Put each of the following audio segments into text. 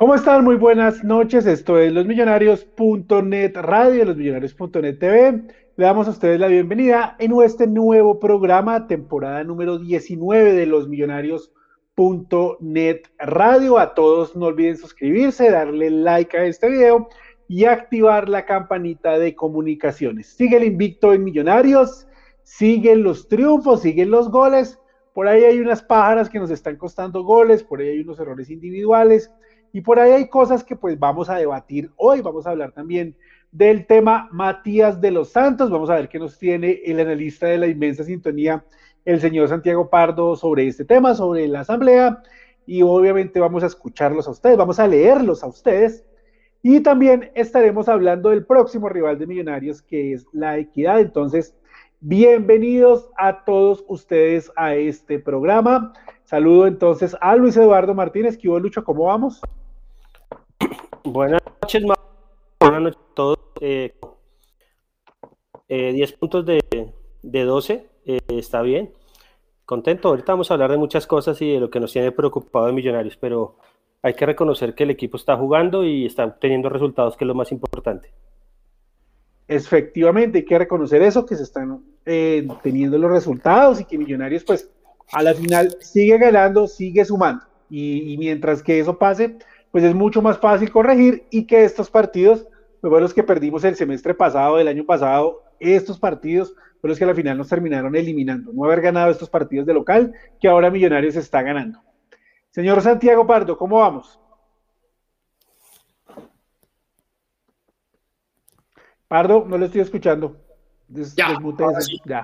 ¿Cómo están? Muy buenas noches. Esto es losmillonarios.net radio, losmillonarios.net TV. Le damos a ustedes la bienvenida en este nuevo programa, temporada número 19 de losmillonarios.net radio. A todos no olviden suscribirse, darle like a este video y activar la campanita de comunicaciones. Sigue el invicto en Millonarios, siguen los triunfos, siguen los goles. Por ahí hay unas pájaras que nos están costando goles, por ahí hay unos errores individuales y por ahí hay cosas que pues vamos a debatir hoy. Vamos a hablar también del tema Matías de los Santos. Vamos a ver qué nos tiene el analista de la inmensa sintonía, el señor Santiago Pardo, sobre este tema, sobre la asamblea. Y obviamente vamos a escucharlos a ustedes, vamos a leerlos a ustedes. Y también estaremos hablando del próximo rival de Millonarios, que es la equidad. Entonces, bienvenidos a todos ustedes a este programa. Saludo entonces a Luis Eduardo Martínez. ¿Qué hubo, Lucho? ¿Cómo vamos? Buenas noches, buenas noches a todos. 10 eh, eh, puntos de, de 12, eh, está bien. Contento, ahorita vamos a hablar de muchas cosas y de lo que nos tiene preocupado de Millonarios, pero hay que reconocer que el equipo está jugando y está obteniendo resultados, que es lo más importante. Efectivamente, hay que reconocer eso, que se están teniendo los resultados y que Millonarios, pues, a la final sigue ganando, sigue sumando. y mientras que eso pase, pues es mucho más fácil corregir y que estos partidos, pues los que perdimos el semestre pasado, el año pasado, estos partidos fueron los que al final nos terminaron eliminando. No haber ganado estos partidos de local que ahora Millonarios está ganando. Señor Santiago Pardo, ¿cómo vamos? Pardo, no le estoy escuchando. ya,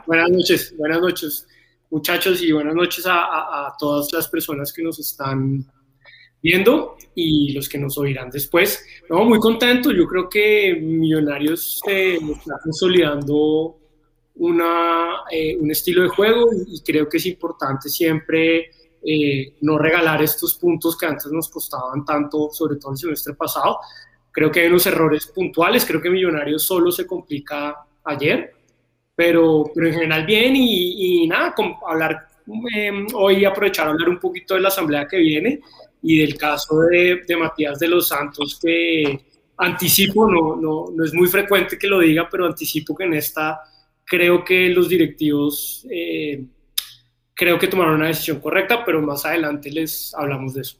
Buenas noches, buenas noches, muchachos, y buenas noches a todas las personas que nos están viendo y los que nos oirán después. No, muy contento. Yo creo que Millonarios eh, está consolidando una, eh, un estilo de juego y, creo que es importante siempre eh, no regalar estos puntos que antes nos costaban tanto, sobre todo el semestre pasado. Creo que hay unos errores puntuales. Creo que Millonarios solo se complica ayer, pero, pero en general bien y, y nada, con, hablar hoy aprovechar a hablar un poquito de la asamblea que viene y del caso de, de Matías de los Santos, que anticipo, no, no, no, es muy frecuente que lo diga, pero anticipo que en esta creo que los directivos eh, creo que tomaron una decisión correcta, pero más adelante les hablamos de eso.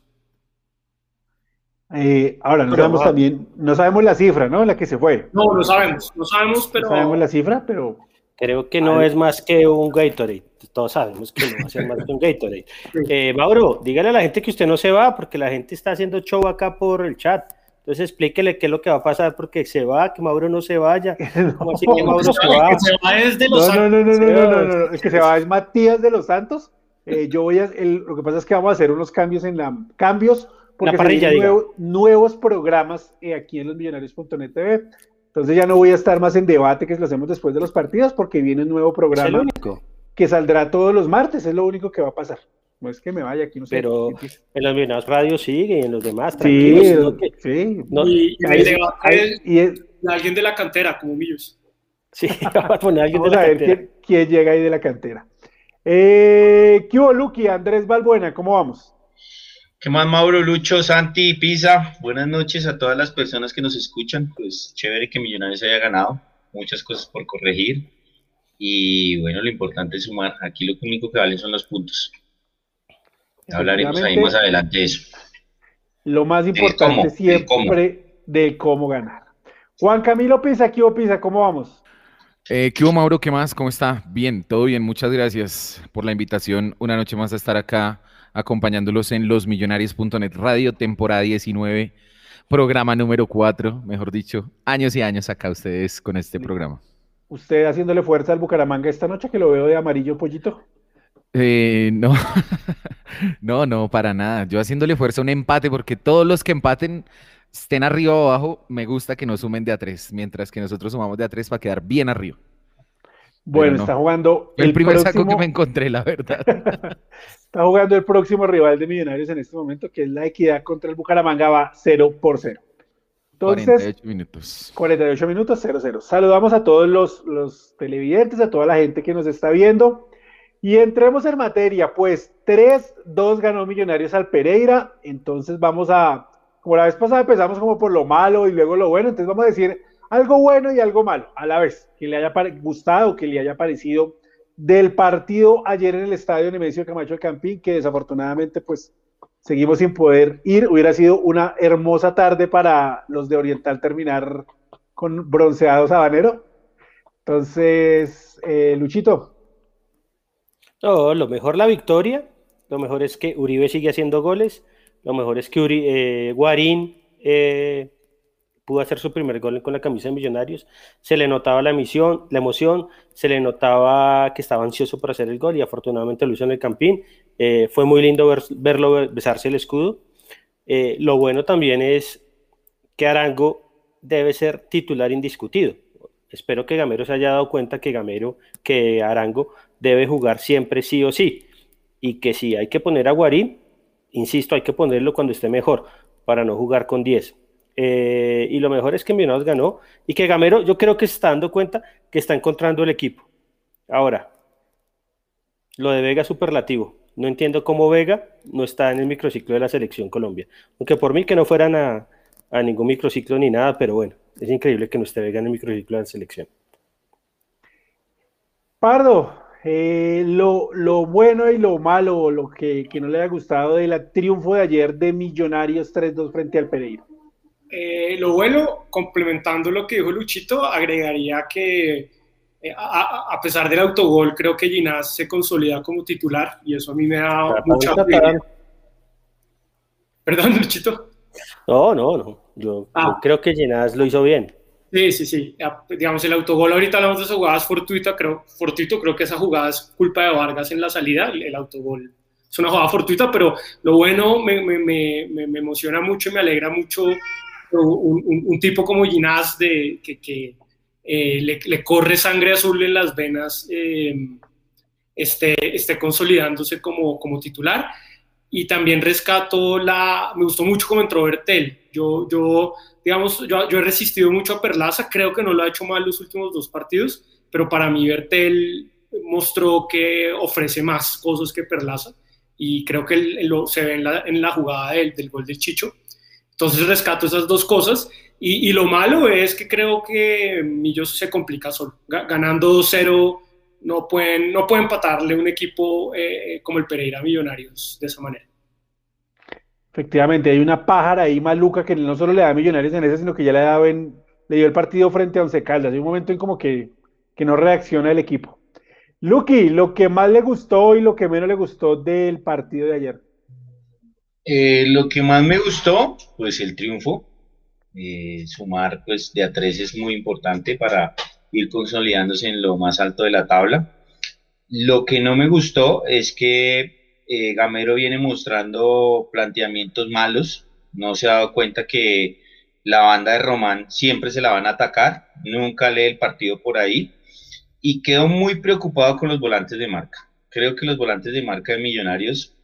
Eh, ahora, no sabemos también, no sabemos la cifra, ¿no? La que se fue. No, no sabemos, no sabemos, pero... No sabemos la cifra, pero... Creo que no es más que un Gatorade todos sabemos que no va a ser más que un Gatorade. Eh, Mauro, dígale a la gente que usted no se va, porque la gente está haciendo show acá por el chat. Entonces explíquele qué es lo que va a pasar, porque se va, que Mauro no se vaya. ¿Cómo así que Mauro se va? Que se va es de los no, no, no, no, no, no, no, es que se va es Matías de los Santos. Eh, yo voy a, el, lo que pasa es que vamos a hacer unos cambios en la, cambios, porque hay nuevos programas eh, aquí en los millonarios.net TV. Entonces ya no voy a estar más en debate que lo hacemos después de los partidos, porque viene un nuevo programa. ¿Es el único? Que saldrá todos los martes, es lo único que va a pasar. No es que me vaya aquí, no sé. Pero en los demás radios sigue y en los demás, tranquilos. Sí, sí. y, alguien de la cantera, como Millos. Sí, vamos a poner alguien de la a ver Quién, llega ahí de la cantera. Eh, ¿Qué hubo, Luqui? Andrés Balbuena, ¿cómo vamos? ¿Qué más, Mauro, Lucho, Santi, Pisa? Buenas noches a todas las personas que nos escuchan. Pues chévere que Millonarios haya ganado. Muchas cosas por corregir y bueno, lo importante es sumar. Aquí lo único que valen son los puntos. Hablaremos ahí más adelante de eso. Lo más importante siempre de cómo. ganar. Juan Camilo Pisa, ¿qué Pisa? ¿Cómo vamos? Eh, ¿Qué hubo, Mauro? ¿Qué más? ¿Cómo está? Bien, todo bien. Muchas gracias por la invitación. Una noche más a estar acá acompañándolos en losmillonarios.net Radio, temporada 19, programa número 4, mejor dicho, años y años acá ustedes con este programa. ¿Usted haciéndole fuerza al Bucaramanga esta noche que lo veo de amarillo pollito? Eh, no, no, no, para nada. Yo haciéndole fuerza a un empate, porque todos los que empaten estén arriba o abajo, me gusta que no sumen de a tres, mientras que nosotros sumamos de a tres para quedar bien arriba. Bueno, está jugando. El, primer saco que me encontré, la verdad. está jugando el próximo rival de Millonarios en este momento, que es la Equidad contra el Bucaramanga, va 0 por 0. Entonces, 48 minutos. 48 minutos, 0-0. Saludamos a todos los, televidentes, a toda la gente que nos está viendo. Y entremos en materia, pues 3-2 ganó Millonarios al Pereira, entonces vamos a, como la vez pasada empezamos como por lo malo y luego lo bueno, entonces vamos a decir algo bueno y algo malo a la vez, que le haya gustado, que le haya parecido del partido ayer en el estadio Nemesio Camacho del Campín, que desafortunadamente pues seguimos sin poder ir. Hubiera sido una hermosa tarde para los de Oriental terminar con bronceados habanero. Entonces, eh, Luchito. No, lo mejor la victoria, lo mejor es que Uribe sigue haciendo goles, lo mejor es que eh, Guarín eh, pudo hacer su primer gol con la camisa de Millonarios, se le notaba la, emisión, la emoción, se le notaba que estaba ansioso por hacer el gol y afortunadamente lo hizo en el Campín. Eh, fue muy lindo verlo besarse el escudo. Eh, lo bueno también es que Arango debe ser titular indiscutido. Espero que Gamero se haya dado cuenta que Gamero, que Arango debe jugar siempre sí o sí. Y que si hay que poner a Guarín, insisto, hay que ponerlo cuando esté mejor, para no jugar con 10 eh, y lo mejor es que Millonarios ganó y que Gamero, yo creo que se está dando cuenta que está encontrando el equipo. Ahora, lo de Vega superlativo. No entiendo cómo Vega no está en el microciclo de la selección Colombia. Aunque por mí que no fueran a, ningún microciclo ni nada, pero bueno, es increíble que no esté Vega en el microciclo de la selección. Pardo, eh, lo, bueno y lo malo, lo que, que no le ha gustado del triunfo de ayer de Millonarios 3-2 frente al Pereira. Eh, lo bueno, complementando lo que dijo Luchito, agregaría que eh, a, pesar del autogol, creo que Ginás se consolida como titular y eso a mí me da mucha Perdón, Luchito. No, no, no. Yo, ah. creo que Ginás lo hizo bien. Sí, sí, sí. Digamos, el autogol, ahorita hablamos de esas jugadas fortuitas, creo, fortuito, creo que esa jugada es culpa de Vargas en la salida, el, autogol es una jugada fortuita, pero lo bueno me, me, me, me, emociona mucho y me alegra mucho un, tipo como Ginás de, que, eh, le, corre sangre azul en las venas, eh, esté, esté, consolidándose como, como titular. Y también rescato la, me gustó mucho como entró Bertel. Yo, yo digamos, yo, yo, he resistido mucho a Perlaza, creo que no lo ha hecho mal los últimos dos partidos, pero para mí Bertel mostró que ofrece más cosas que Perlaza y creo que lo, se ve en la, en la jugada del, del, gol de Chicho. Entonces rescato esas dos cosas. Y, lo malo es que creo que Millos se complica solo. Ganando 2-0 no pueden, no pueden empatarle un equipo eh, como el Pereira Millonarios de esa manera. Efectivamente, hay una pájara ahí maluca que no solo le da Millonarios en ese, sino que ya le, da le dio el partido frente a Once Caldas. Hay un momento en como que, que no reacciona el equipo. Lucky, lo que más le gustó y lo que menos le gustó del partido de ayer. Eh, lo que más me gustó, pues el triunfo. Eh, sumar pues de a tres es muy importante para ir consolidándose en lo más alto de la tabla. Lo que no me gustó es que eh, Gamero viene mostrando planteamientos malos. No se ha dado cuenta que la banda de Román siempre se la van a atacar. Nunca lee el partido por ahí. Y quedo muy preocupado con los volantes de marca. Creo que los volantes de marca de Millonarios,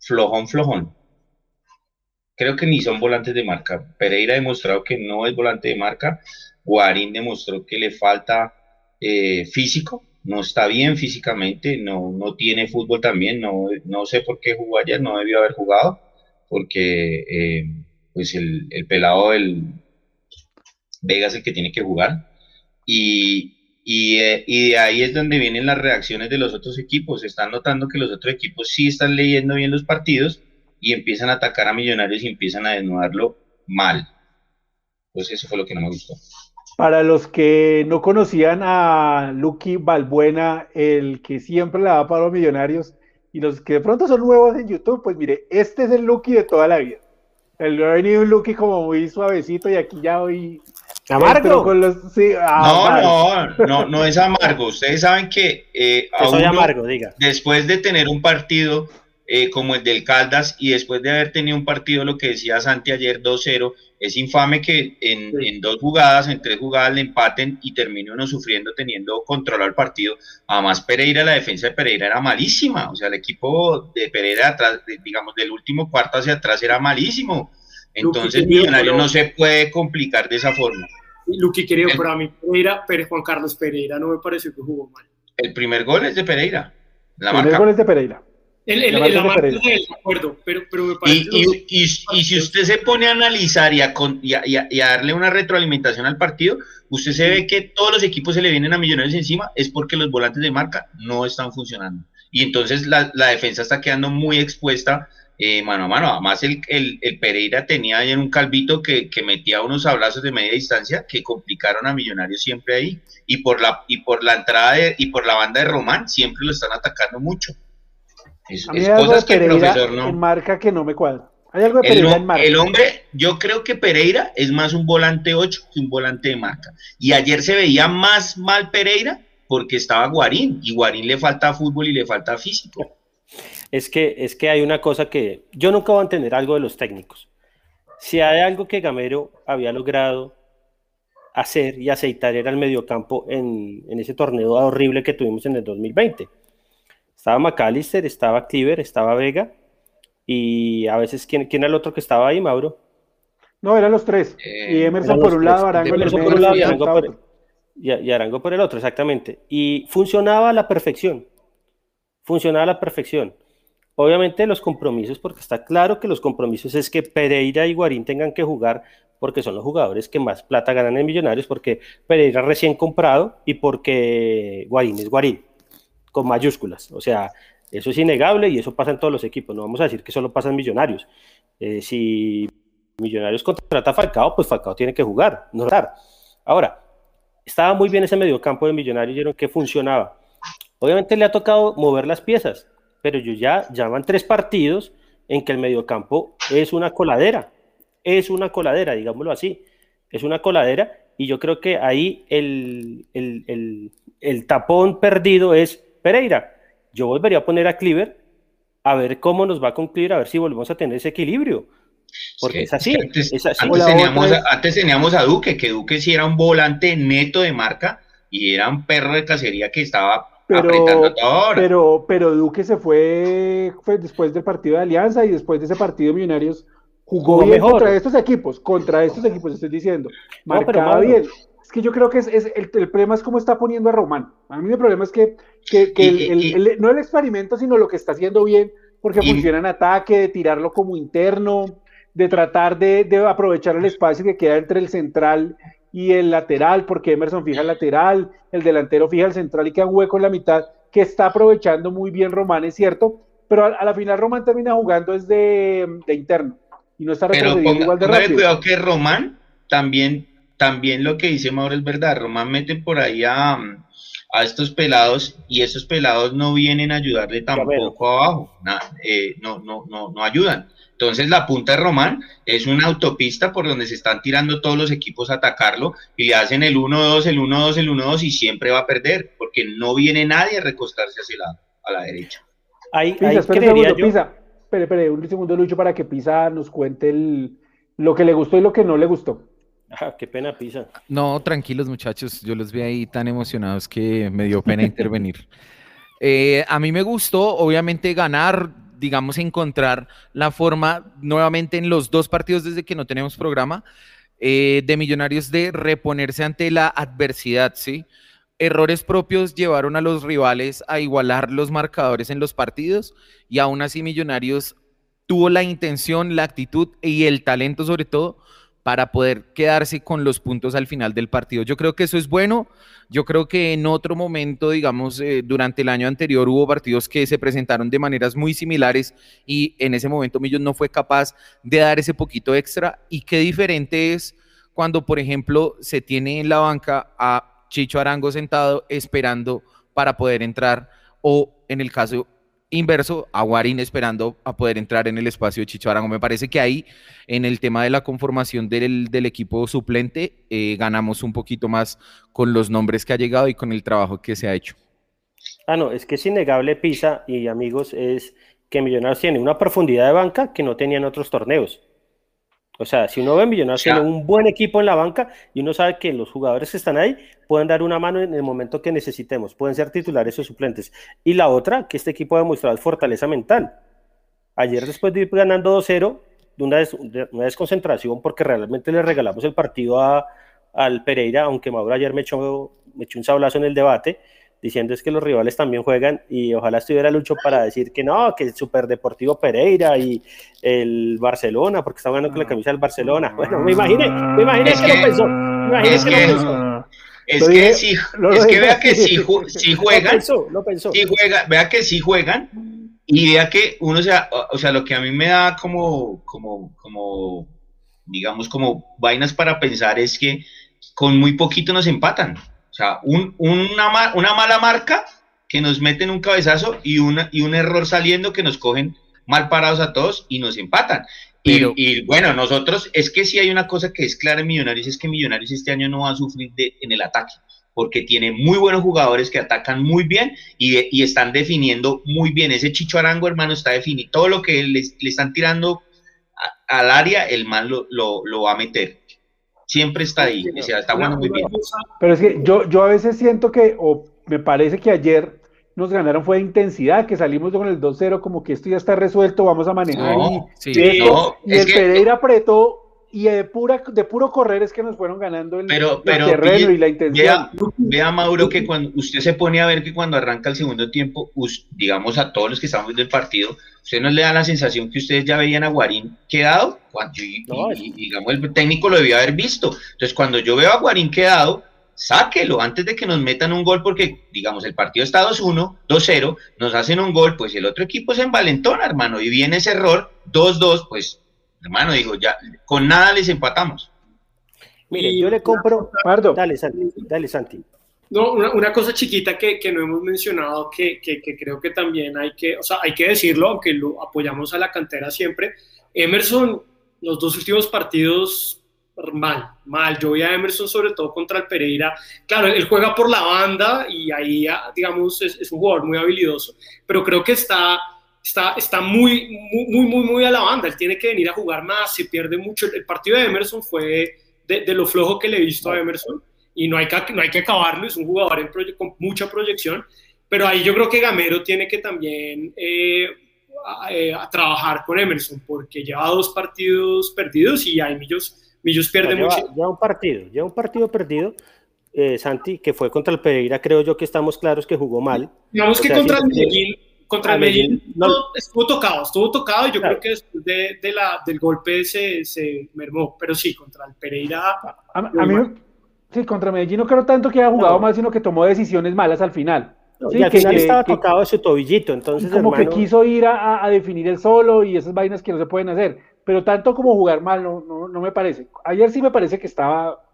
flojón, flojón creo que ni son volantes de marca. Pereira ha demostrado que no es volante de marca. Guarín demostró que le falta eh, físico, no está bien físicamente, no, no tiene fútbol también, no, no sé por qué jugó ayer, no debió haber jugado, porque eh, pues el, el, pelado del Vega es el que tiene que jugar. Y, y, eh, y, de ahí es donde vienen las reacciones de los otros equipos. Están notando que los otros equipos sí están leyendo bien los partidos y empiezan a atacar a Millonarios y empiezan a desnudarlo mal. Pues eso fue lo que no me gustó. Para los que no conocían a Lucky Balbuena, el que siempre le da para los millonarios, y los que de pronto son nuevos en YouTube, pues mire, este es el Lucky de toda la vida. El ha venido un Lucky como muy suavecito y aquí ya hoy. Amargo. Con los, no, no, no, no es amargo. Ustedes saben que eh, amargo, diga. después de tener un partido eh, como el del Caldas y después de haber tenido un partido, lo que decía Santi ayer 2-0, es infame que en, dos jugadas, en tres jugadas le empaten y termine uno sufriendo teniendo control al partido. Además, Pereira, la defensa de Pereira era malísima, o sea, el equipo de Pereira atrás, digamos, del último cuarto hacia atrás era malísimo. Entonces, Millonario no se puede complicar de esa forma. Luqui, querido, para mí Pereira, pero Juan Carlos Pereira no me pareció que jugó mal. El primer gol es de Pereira. el primer gol es de Pereira. El, de de acuerdo, pero, pero me parece y, y, y, si usted se pone a analizar y a, y, a, darle una retroalimentación al partido, usted se ve que todos los equipos se le vienen a Millonarios encima, es porque los volantes de marca no están funcionando. Y entonces la, la defensa está quedando muy expuesta eh, mano a mano. Además, el, el, el, Pereira tenía ayer un calvito que, que metía unos abrazos de media distancia que complicaron a Millonarios siempre ahí. Y por la, y por la entrada y por la banda de Román siempre lo están atacando mucho. Es, a mí cosas que el profesor no. marca que no me cuadra. Hay algo de Pereira el, en marca. El hombre, yo creo que Pereira es más un volante 8 que un volante de marca. Y ayer se veía más mal Pereira porque estaba Guarín. Y Guarín le falta fútbol y le falta físico. Es que, es que hay una cosa que yo nunca voy a entender algo de los técnicos. Si hay algo que Gamero había logrado hacer y aceitar era el mediocampo en, en ese torneo horrible que tuvimos en el 2020. Estaba McAllister, estaba Cleaver, estaba Vega y a veces, ¿quién, quién era el otro que estaba ahí, Mauro? No, eran los tres. y Emerson por un lado, Arango, por un lado y, Arango por, y Arango por el otro, exactamente. Y funcionaba a la perfección funcionaba a la perfección. Obviamente los compromisos, porque está claro que los compromisos es que Pereira y Guarín tengan que jugar porque son los jugadores que más plata ganan en Millonarios, porque Pereira recién comprado y porque Guarín es Guarín, con mayúsculas. O sea, eso es innegable y eso pasa en todos los equipos. No vamos a decir que solo pasa en Millonarios. Eh, si Millonarios contrata a Falcao, pues Falcao tiene que jugar, no dar. Ahora, estaba muy bien ese mediocampo de Millonarios, vieron que funcionaba. Obviamente le ha tocado mover las piezas, pero yo ya llaman tres partidos en que el mediocampo es una coladera, es una coladera, digámoslo así, es una coladera y yo creo que ahí el, el, tapón perdido es Pereira. Yo volvería a poner a Cleaver a ver cómo nos va con Cleaver, a ver si volvemos a tener ese equilibrio. Porque es, así, antes, teníamos, antes, teníamos, a Duque, que Duque sí era un volante neto de marca y era un perro de cacería que estaba pero, pero, pero Duque se fue, fue, después del partido de Alianza y después de ese partido de Millonarios jugó, bien contra estos equipos, contra estos equipos, estoy diciendo. Marcaba bien. Es que yo creo que es, es el, el, problema es cómo está poniendo a Román. A mí el problema es que, que, que el, no el experimento, sino lo que está haciendo bien, porque funciona en ataque, de tirarlo como interno, de tratar de, de aprovechar el espacio que queda entre el central y el lateral, porque Emerson fija el lateral, el delantero fija el central y queda un hueco en la mitad que está aprovechando muy bien Román, es cierto, pero a, la final Román termina jugando es de, interno y no está retrocediendo igual de rápido. cuidado que Román también, también lo que dice Mauro es verdad, Román mete por ahí a, a estos pelados y esos pelados no vienen a ayudarle tampoco abajo, eh, no, no, no, no ayudan. Entonces la punta de Román es una autopista por donde se están tirando todos los equipos a atacarlo y le hacen el 1-2, el 1-2, el 1-2 y siempre va a perder porque no viene nadie a recostarse hacia lado, a la derecha. Ahí, Pisa, ahí espera un segundo, Pisa. Espere, espere, un segundo, Lucho, para que Pisa nos cuente el, lo que le gustó y lo que no le gustó. Ah, qué pena, Pisa. No, tranquilos, muchachos. Yo los vi ahí tan emocionados que me dio pena intervenir. Eh, a mí me gustó, obviamente, ganar digamos, encontrar la forma nuevamente en los dos partidos desde que no tenemos programa eh, de Millonarios de reponerse ante la adversidad, ¿sí? Errores propios llevaron a los rivales a igualar los marcadores en los partidos y aún así Millonarios tuvo la intención, la actitud y el talento sobre todo para poder quedarse con los puntos al final del partido. Yo creo que eso es bueno. Yo creo que en otro momento, digamos, eh, durante el año anterior hubo partidos que se presentaron de maneras muy similares y en ese momento Millos no fue capaz de dar ese poquito extra. Y qué diferente es cuando, por ejemplo, se tiene en la banca a Chicho Arango sentado esperando para poder entrar o en el caso inverso a Guarín esperando a poder entrar en el espacio de Chicho Arango. Me parece que ahí, en el tema de la conformación del, equipo suplente, eh, ganamos un poquito más con los nombres que ha llegado y con el trabajo que se ha hecho. Ah, no, es que es innegable, Pisa y amigos, es que Millonarios tiene una profundidad de banca que no tenían otros torneos. O sea, si uno ve Millonarios tiene un buen equipo en la banca y uno sabe que los jugadores que están ahí pueden dar una mano en el momento que necesitemos, pueden ser titulares o suplentes. Y la otra, que este equipo ha demostrado es fortaleza mental. Ayer, después de ir ganando 2-0, de una, una, desconcentración, porque realmente le regalamos el partido a, al Pereira, aunque Mauro ayer me echó, me echó un sablazo en el debate, diciendo es que los rivales también juegan y ojalá estuviera Lucho para decir que no, que el Super Deportivo Pereira y el Barcelona, porque está jugando con la ah. camisa del Barcelona. Bueno, me imaginé, me imaginé que, lo pensó. Me es que, que lo pensó. Es que, si, es que vea que si, si juegan, lo pensó, Si juega, vea que si juegan y vea que uno sea, o sea, lo que a mí me da como, como, como, digamos, como vainas para pensar es que con muy poquito nos empatan. O sea, un, una, una mala marca que nos meten un cabezazo y, una, y un error saliendo que nos cogen mal parados a todos y nos empatan. y, bueno, nosotros, es que si hay una cosa que es clara en Millonarios, es que Millonarios este año no va a sufrir de, en el ataque, porque tiene muy buenos jugadores que atacan muy bien y, están definiendo muy bien. Ese Chicho Arango, hermano, está definiendo todo lo que le, están tirando al área, el man lo, lo va a meter siempre está ahí, sea, está jugando muy bien. Pero es que yo, yo a veces siento que, o me parece que ayer nos ganaron fue de intensidad, que salimos con el 2-0, como que esto ya está resuelto, vamos a manejar. y, y el Pereira apretó y de, pura, de puro correr es que nos fueron ganando el, terreno y la intensidad. Vea, Mauro, que cuando usted se pone a ver que cuando arranca el segundo tiempo, digamos a todos los que estamos viendo el partido, usted no le da la sensación que ustedes ya veían a Guarín quedado, cuando, y, digamos el técnico lo debía haber visto. Entonces, cuando yo veo a Guarín quedado, sáquelo antes de que nos metan un gol, porque, digamos, el partido está 2-1, 2-0, nos hacen un gol, pues el otro equipo se envalentona, hermano, y viene ese error, 2-2, pues hermano, digo, ya con nada les empatamos. Mire, yo le compro. Pardo. Dale, Santi. Dale, Santi. No, una, cosa chiquita que, que, no hemos mencionado, que, que, creo que también hay que, o sea, hay que decirlo, aunque lo apoyamos a la cantera siempre. Emerson, los dos últimos partidos, mal, mal. Yo vi a Emerson sobre todo contra el Pereira. Claro, él juega por la banda y ahí, digamos, es, es un jugador muy habilidoso, pero creo que está está, está muy, muy, muy, muy a la banda. Él tiene que venir a jugar más, se pierde mucho. El partido de Emerson fue de, de lo flojo que le he visto a Emerson y no hay que, no hay que acabarlo. Es un jugador con mucha proyección, pero ahí yo creo que Gamero tiene que también eh, eh, a, trabajar con Emerson porque lleva dos partidos perdidos y ahí Millos, Millos pierde mucho. Lleva un partido, lleva un partido perdido. Eh, Santi, que fue contra el Pereira, creo yo que estamos claros que jugó mal. Digamos que contra el Medellín contra el Medellín, no, estuvo tocado, estuvo tocado y yo creo que después de, de, la, del golpe se, se, mermó, pero sí, contra el Pereira. A, mí, sí, contra Medellín no creo tanto que haya jugado mal, sino que tomó decisiones malas al final. y al final estaba tocado de su tobillito, entonces. Como que quiso ir a, a, definir el solo y esas vainas que no se pueden hacer, pero tanto como jugar mal no, no, no me parece. Ayer sí me parece que estaba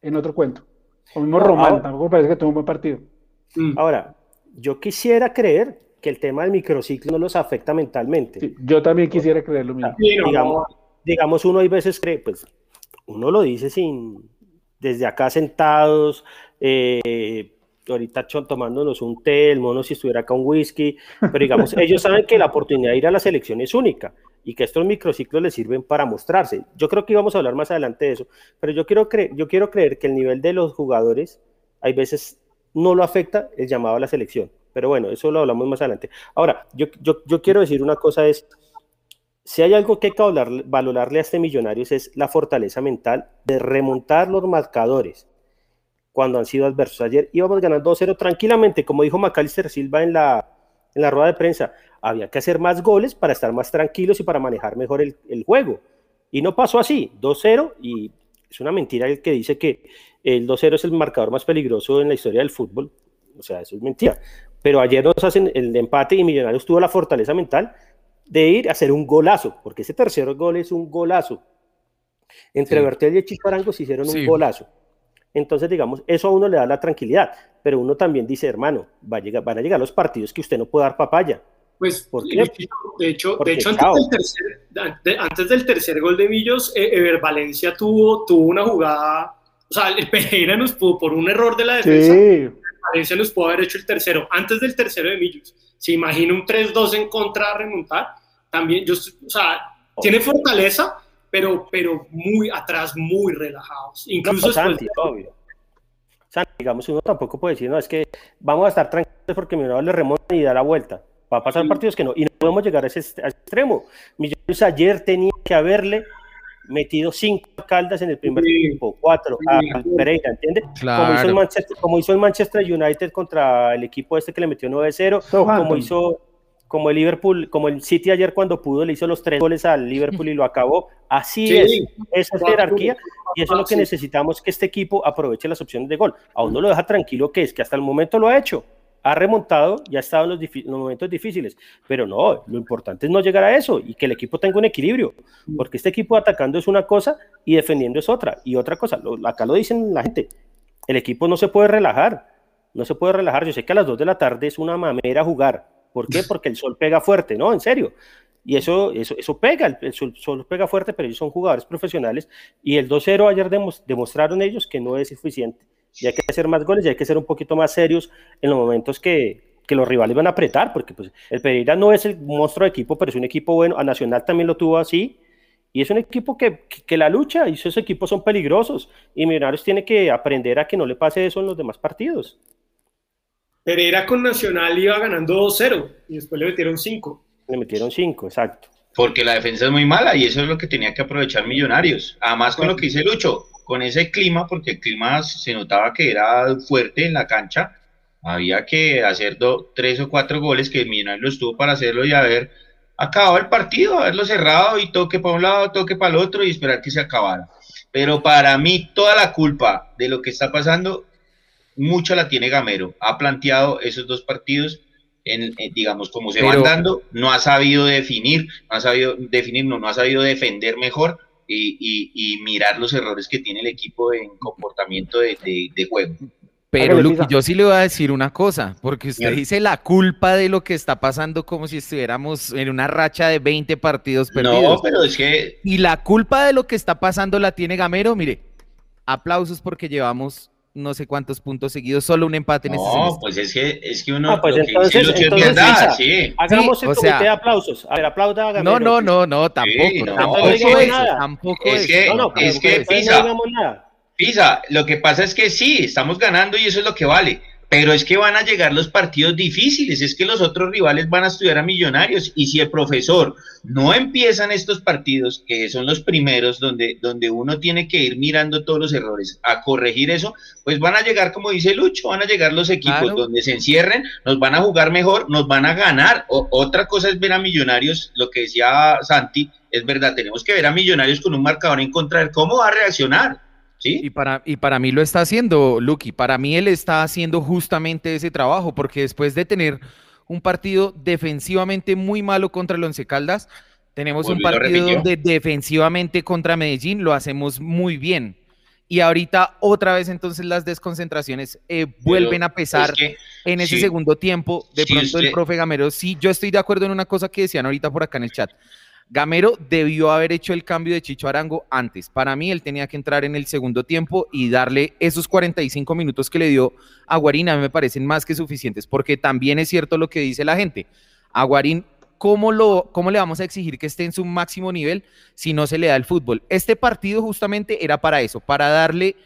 en otro cuento. O mismo Román, tampoco me parece que tuvo un buen partido. Ahora, yo quisiera creer que el tema del microciclo no los afecta mentalmente. yo también quisiera creer lo mismo. Digamos, digamos, uno hay veces cree, pues uno lo dice sin, desde acá sentados, eh, ahorita tomándonos un té, el mono si estuviera acá un whisky, pero digamos, ellos saben que la oportunidad de ir a la selección es única y que estos microciclos les sirven para mostrarse. Yo creo que íbamos a hablar más adelante de eso, pero yo quiero, creer, yo quiero creer que el nivel de los jugadores hay veces no lo afecta el llamado a la selección. Pero bueno, eso lo hablamos más adelante. Ahora, yo, yo, quiero decir una cosa es, si hay algo que hay que valorarle a este Millonarios es la fortaleza mental de remontar los marcadores cuando han sido adversos. Ayer íbamos ganando 2-0 tranquilamente, como dijo Macalister Silva en la, en la rueda de prensa, había que hacer más goles para estar más tranquilos y para manejar mejor el, el juego. Y no pasó así, 2-0 y es una mentira el que dice que el 2-0 es el marcador más peligroso en la historia del fútbol. O sea, eso es mentira. Pero ayer nos hacen el empate y Millonarios tuvo la fortaleza mental de ir a hacer un golazo, porque ese tercer gol es un golazo. Entre sí. y Chicharango se hicieron un golazo. Entonces, digamos, eso a uno le da la tranquilidad, pero uno también dice, hermano, va a llegar, van a llegar los partidos que usted no puede dar papaya. Pues, de hecho, de hecho antes, del tercer, gol de Millos, eh, Ever Valencia tuvo, tuvo una jugada, o sea, el Pereira nos pudo, por un error de la defensa, sí. Valencia nos pudo haber hecho el tercero, antes del tercero de Millos. Se imagina un 3-2 en contra a remontar, también, yo, o sea, tiene fortaleza, pero, pero muy atrás, muy relajados. Incluso Santi, obvio. Santi, digamos, uno tampoco puede decir, no, es que vamos a estar tranquilos porque mi le remonta y da la vuelta. Va a pasar partidos que no. Y no podemos llegar a ese, extremo. Millonarios ayer tenía que haberle metido cinco caldas en el primer tiempo, cuatro a Pereira, ¿entiendes? Como, hizo el Manchester, como hizo el Manchester United contra el equipo este que le metió 9-0, como hizo como el Liverpool, como el City ayer cuando pudo le hizo los tres goles al Liverpool y lo acabó. Así es, esa es jerarquía y eso es lo que necesitamos que este equipo aproveche las opciones de gol. Aún no lo deja tranquilo que es que hasta el momento lo ha hecho ha remontado y ha estado en los, momentos difíciles, pero no, lo importante es no llegar a eso y que el equipo tenga un equilibrio, porque este equipo atacando es una cosa y defendiendo es otra, y otra cosa, acá lo dicen la gente, el equipo no se puede relajar, no se puede relajar, yo sé que a las 2 de la tarde es una mamera jugar, ¿por qué? Porque el sol pega fuerte, no, en serio, y eso, eso, eso pega, el, sol, pega fuerte, pero ellos son jugadores profesionales, y el 2-0 ayer demostraron ellos que no es suficiente y hay que hacer más goles y hay que ser un poquito más serios en los momentos que, que los rivales van a apretar, porque pues, el Pereira no es el monstruo de equipo, pero es un equipo bueno, a Nacional también lo tuvo así, y es un equipo que, que, la lucha, y esos equipos son peligrosos, y Millonarios tiene que aprender a que no le pase eso en los demás partidos. Pereira con Nacional iba ganando 2-0, y después le metieron 5. Le metieron 5, exacto. Porque la defensa es muy mala, y eso es lo que tenía que aprovechar Millonarios. Además, con lo que dice Lucho, con ese clima, porque el clima se notaba que era fuerte en la cancha, había que hacer tres o cuatro goles que Millonarios estuvo para hacerlo y haber acabado el partido, haberlo cerrado y toque para un lado, toque para el otro y esperar que se acabara. Pero para mí toda la culpa de lo que está pasando, mucha la tiene Gamero. Ha planteado esos dos partidos, en, digamos, como se van dando, no ha sabido definir, no ha sabido definir, no, no ha sabido defender mejor y, mirar los errores que tiene el equipo en comportamiento de, juego. Pero Luqui, yo sí le voy a decir una cosa, porque usted dice la culpa de lo que está pasando como si estuviéramos en una racha de 20 partidos perdidos. No, pero es que... Y la culpa de lo que está pasando la tiene Gamero, mire, aplausos porque llevamos no sé cuántos puntos seguidos, solo un empate en este No, pues es que, es que uno. Ah, pues entonces, que entonces verdad, sí. Hagamos el comité de aplausos. A ver, aplauda a No, no, no, no, tampoco. Sí, no, tampoco, es, tampoco es. Que, no, no, es que, Pisa, Pisa, lo que pasa es que sí, estamos ganando y eso es lo que vale pero es que van a llegar los partidos difíciles, es que los otros rivales van a estudiar a millonarios y si el profesor no empieza en estos partidos, que son los primeros donde, donde uno tiene que ir mirando todos los errores, a corregir eso, pues van a llegar, como dice Lucho, van a llegar los equipos donde se encierren, nos van a jugar mejor, nos van a ganar. otra cosa es ver a millonarios, lo que decía Santi, es verdad, tenemos que ver a millonarios con un marcador en contra de cómo va a reaccionar y para, y para mí lo está haciendo, Lucky. Para mí él está haciendo justamente ese trabajo, porque después de tener un partido defensivamente muy malo contra el Once Caldas, tenemos un partido donde defensivamente contra Medellín lo hacemos muy bien. Y ahorita otra vez entonces las desconcentraciones eh, vuelven a pesar en ese segundo tiempo. De pronto el profe Gamero, sí, yo estoy de acuerdo en una cosa que decían ahorita por acá en el chat. Gamero debió haber hecho el cambio de Chicho Arango antes. Para mí, él tenía que entrar en el segundo tiempo y darle esos 45 minutos que le dio a Guarín. A mí me parecen más que suficientes, porque también es cierto lo que dice la gente. A Guarín, ¿cómo, lo, ¿cómo le vamos a exigir que esté en su máximo nivel si no se le da el fútbol? Este partido justamente era para eso, para darle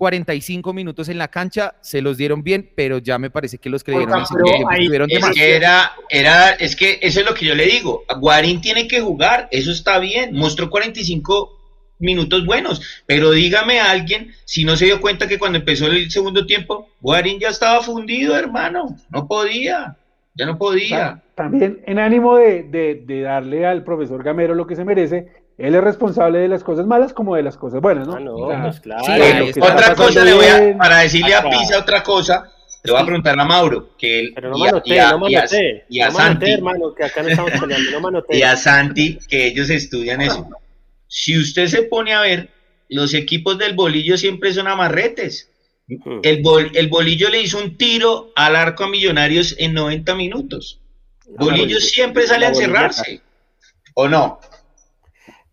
45 minutos en la cancha, se los dieron bien, pero ya me parece que los que dieron es que era, era, es que eso es lo que yo le digo. Guarín tiene que jugar, eso está bien. Mostró 45 minutos buenos, pero dígame a alguien si no se dio cuenta que cuando empezó el segundo tiempo, Guarín ya estaba fundido, hermano. No podía, ya no podía. También en ánimo de, de darle al profesor Gamero lo que se merece, él es responsable de las cosas malas como de las cosas buenas, ¿no? Ah, no, pues claro. otra cosa le voy a, para decirle a Pisa otra cosa, le voy a preguntar a Mauro, que él, Pero no y, a, no y, a, y a Santi, hermano, que acá no estamos peleando, no y a Santi, que ellos estudian eso. Si usted se pone a ver, los equipos del bolillo siempre son amarretes. El, el bolillo le hizo un tiro al arco a Millonarios en 90 minutos. Bolillo siempre sale a encerrarse. ¿O no?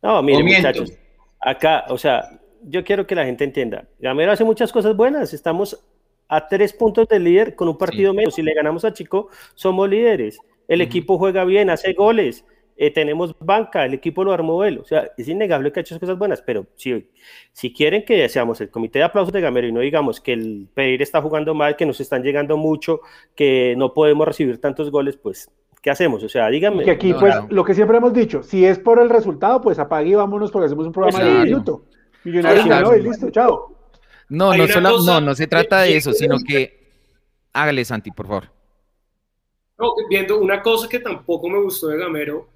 No, miren, muchachos, acá, o sea, yo quiero que la gente entienda. Gamero hace muchas cosas buenas. Estamos a tres puntos del líder con un partido menos. Si le ganamos a Chico, somos líderes. El equipo juega bien, hace goles. Eh, tenemos banca, el equipo lo armó él. O sea, es innegable que ha hecho cosas buenas, pero si, si quieren que deseamos el comité de aplausos de Gamero y no digamos que el Pereira está jugando mal, que nos están llegando mucho, que no podemos recibir tantos goles, pues ¿Qué hacemos? O sea, díganme. Que aquí, pues, lo que siempre hemos dicho, si es por el resultado, pues apague y vámonos porque hacemos un programa de minuto. Millonarios y listo, chao. No, no, solo, no, no se trata de eso, sino que hágale, Santi, por favor. No, viendo una cosa que tampoco me gustó de Gamero,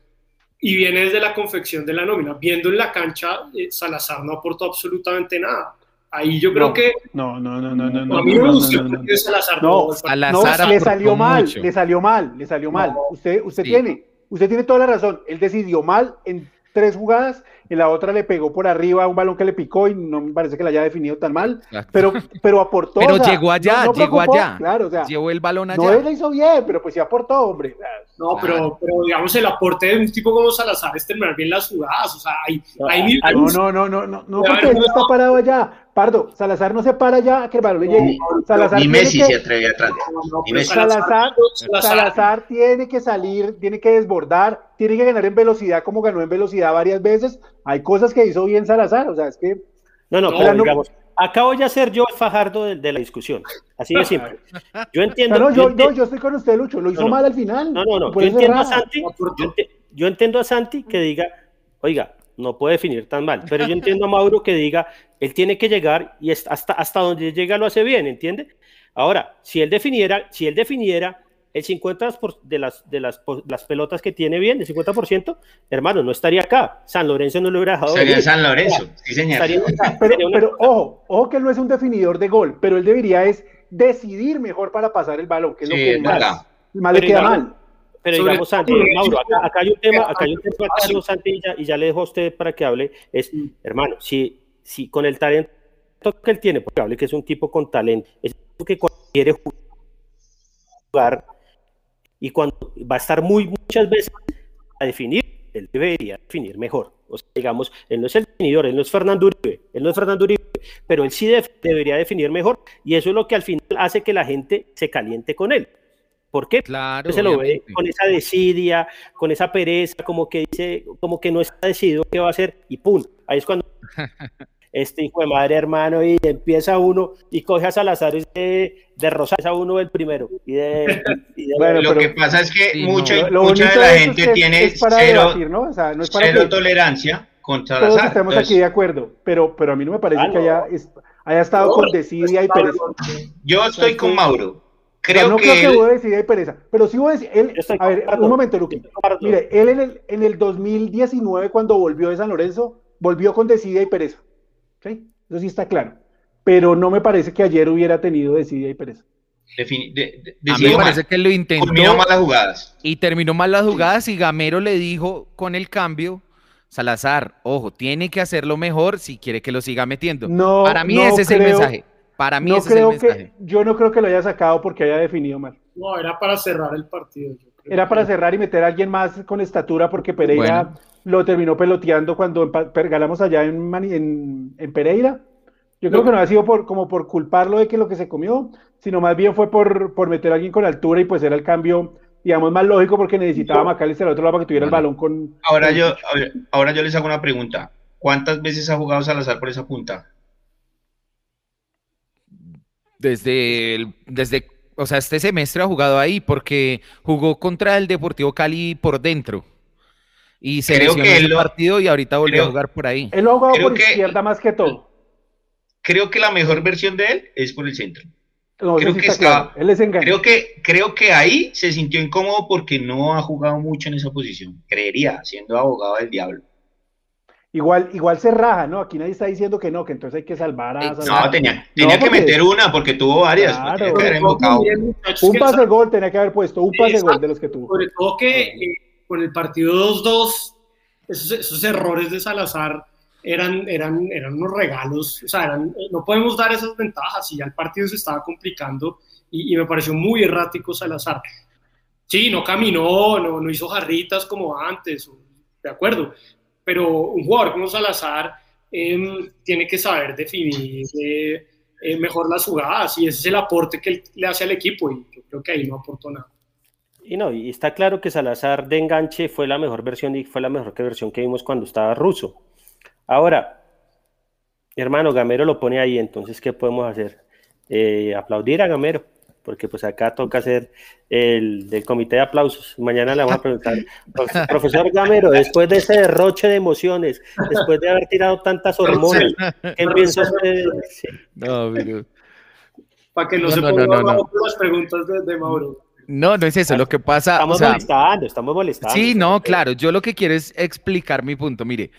y viene desde la confección de la nómina. Viendo en la cancha, eh, Salazar no aportó absolutamente nada. Ahí yo creo que. No, no, no, no, no. A mí me gusta Salazar. No, Salazar le salió mal, le salió mal, le salió mal. usted, usted tiene, usted tiene toda la razón. Él decidió mal en tres jugadas y la otra le pegó por arriba un balón que le picó y no me parece que la haya definido tan mal, pero, pero aportó. Pero llegó allá, llegó allá. Claro, o sea, llevó el balón allá. No él hizo bien, pero pues sí aportó, hombre. No, pero, pero digamos el aporte de un tipo como Salazar es terminar bien las jugadas, o sea, hay, hay no, no, no, no, no, no, porque él no está parado allá. Pardo, Salazar no se para ya que el balón le llegue. Salazar ni Messi se atreve atrás. Salazar, Salazar tiene que salir, tiene que desbordar, tiene que ganar en velocidad como ganó en velocidad varias veces. Hay cosas que hizo bien Salazar, o sea, es que... No, no, pero digamos, acabo ya ser yo el fajardo de, la discusión. Así de simple. Yo entiendo. No, yo, yo, yo, estoy con usted, Lucho. Lo hizo mal al final. No, no, no. Yo entiendo, a Santi, yo, entiendo a Santi que diga, oiga, no puede definir tan mal. Pero yo entiendo a Mauro que diga, él tiene que llegar y hasta, hasta donde llega lo hace bien, ¿entiende? Ahora, si él definiera, si él definiera el 50% de las, de las, las pelotas que tiene bien, el 50%, hermano, no estaría acá. San Lorenzo no lo hubiera dejado. Sería San Lorenzo, sí, señor. Pero, ojo, ojo que él no es un definidor de gol, pero él debería es decidir mejor para pasar el balón, que es lo que más, más le queda mal. Pero digamos, Santi, Mauro, acá, hay un tema, acá hay un tema, Carlos Santi, y ya, le dejo a usted para que hable, es, hermano, si, si con el talento que él tiene, porque hable que es un tipo con talento, es que quiere jugar y cuando va a estar muy muchas veces a definir, él debería definir mejor. O sea, digamos, él no es el definidor, él no es Fernando Uribe, él no es Fernando Uribe, pero él sí debería definir mejor y eso es lo que al final hace que la gente se caliente con él. ¿Por qué? Claro, se lo ve con esa desidia, con esa pereza, como que dice, como que no está decidido qué va a hacer y ¡pum! Ahí es cuando este hijo de madre hermano y empieza uno y coge a Salazar de, de Rosales a uno el primero. Y de, bueno, lo que pasa es que mucha, mucha de la gente tiene cero, ¿no? o sea, no es para cero tolerancia contra Salazar. Todos estamos aquí de acuerdo, pero, pero a mí no me parece ah, que haya, haya estado con desidia y pereza. Yo estoy con Mauro. Creo no que creo que voy a decir pereza, pero sí voy a decir, él, a ver, un momento, Luque. Mire, él en el, en el 2019, cuando volvió de San Lorenzo, volvió con desidia y pereza. Eso sí está claro. Pero no me parece que ayer hubiera tenido decidida y pereza. a mí me parece que lo intentó. Terminó mal las jugadas. Y terminó mal las jugadas y Gamero le dijo con el cambio, Salazar, ojo, tiene que hacerlo mejor si quiere que lo siga metiendo. No, Para mí ese es el mensaje. Para mí ese es el mensaje. yo no creo que lo haya sacado porque haya definido mal. No, era para cerrar el partido. Era para cerrar y meter a alguien más con estatura porque Pereira lo terminó peloteando cuando ganamos allá en, en, Pereira. Yo creo que no ha sido por, como por culparlo de que lo que se comió, sino más bien fue por, por meter a alguien con altura y pues era el cambio, digamos, más lógico porque necesitaba Macalister al otro lado para que tuviera el balón con... Ahora, yo, ahora yo les hago una pregunta. ¿Cuántas veces ha jugado Salazar por esa punta? Desde, desde, o sea, este semestre ha jugado ahí porque jugó contra el Deportivo Cali por dentro. Y se creo que el partido y ahorita volvió a jugar por ahí. Él lo ha jugado por izquierda más que todo. Creo que la mejor versión de él es por el centro. creo, que está, él es creo que creo que ahí se sintió incómodo porque no ha jugado mucho en esa posición. Creería, siendo abogado del diablo. Igual, igual se raja, ¿no? Aquí nadie está diciendo que no, que entonces hay que salvar a. No, tenía, tenía que meter una porque tuvo varias. Claro, un pase de gol tenía que haber puesto, un pase de gol de los que tuvo. Sobre todo que eh, con el partido 2-2, esos, errores de Salazar eran, eran, eran unos regalos, o sea, no podemos dar esas ventajas y ya el partido se estaba complicando y, me pareció muy errático Salazar. Sí, no caminó, no, no hizo jarritas como antes, de acuerdo, pero un jugador como Salazar em, tiene que saber definir eh, eh, mejor las jugadas y ese es el aporte que le hace al equipo y yo creo que ahí no aportó nada. Y no, y está claro que Salazar de enganche fue la mejor versión y fue la mejor versión que vimos cuando estaba ruso. Ahora, hermano, Gamero lo pone ahí, entonces, ¿qué podemos hacer? Eh, aplaudir a Gamero. Porque pues acá toca hacer el del comité de aplausos. Mañana le vamos a preguntar, profesor Gamero, después de ese derroche de emociones, después de haber tirado tantas hormonas, ¿qué piensa usted? No, Para que no, se pongan las preguntas de, Mauro. No, no es eso, lo que pasa... Estamos molestando, estamos molestando. Sí, no, claro, yo lo que quiero es explicar mi punto, mire.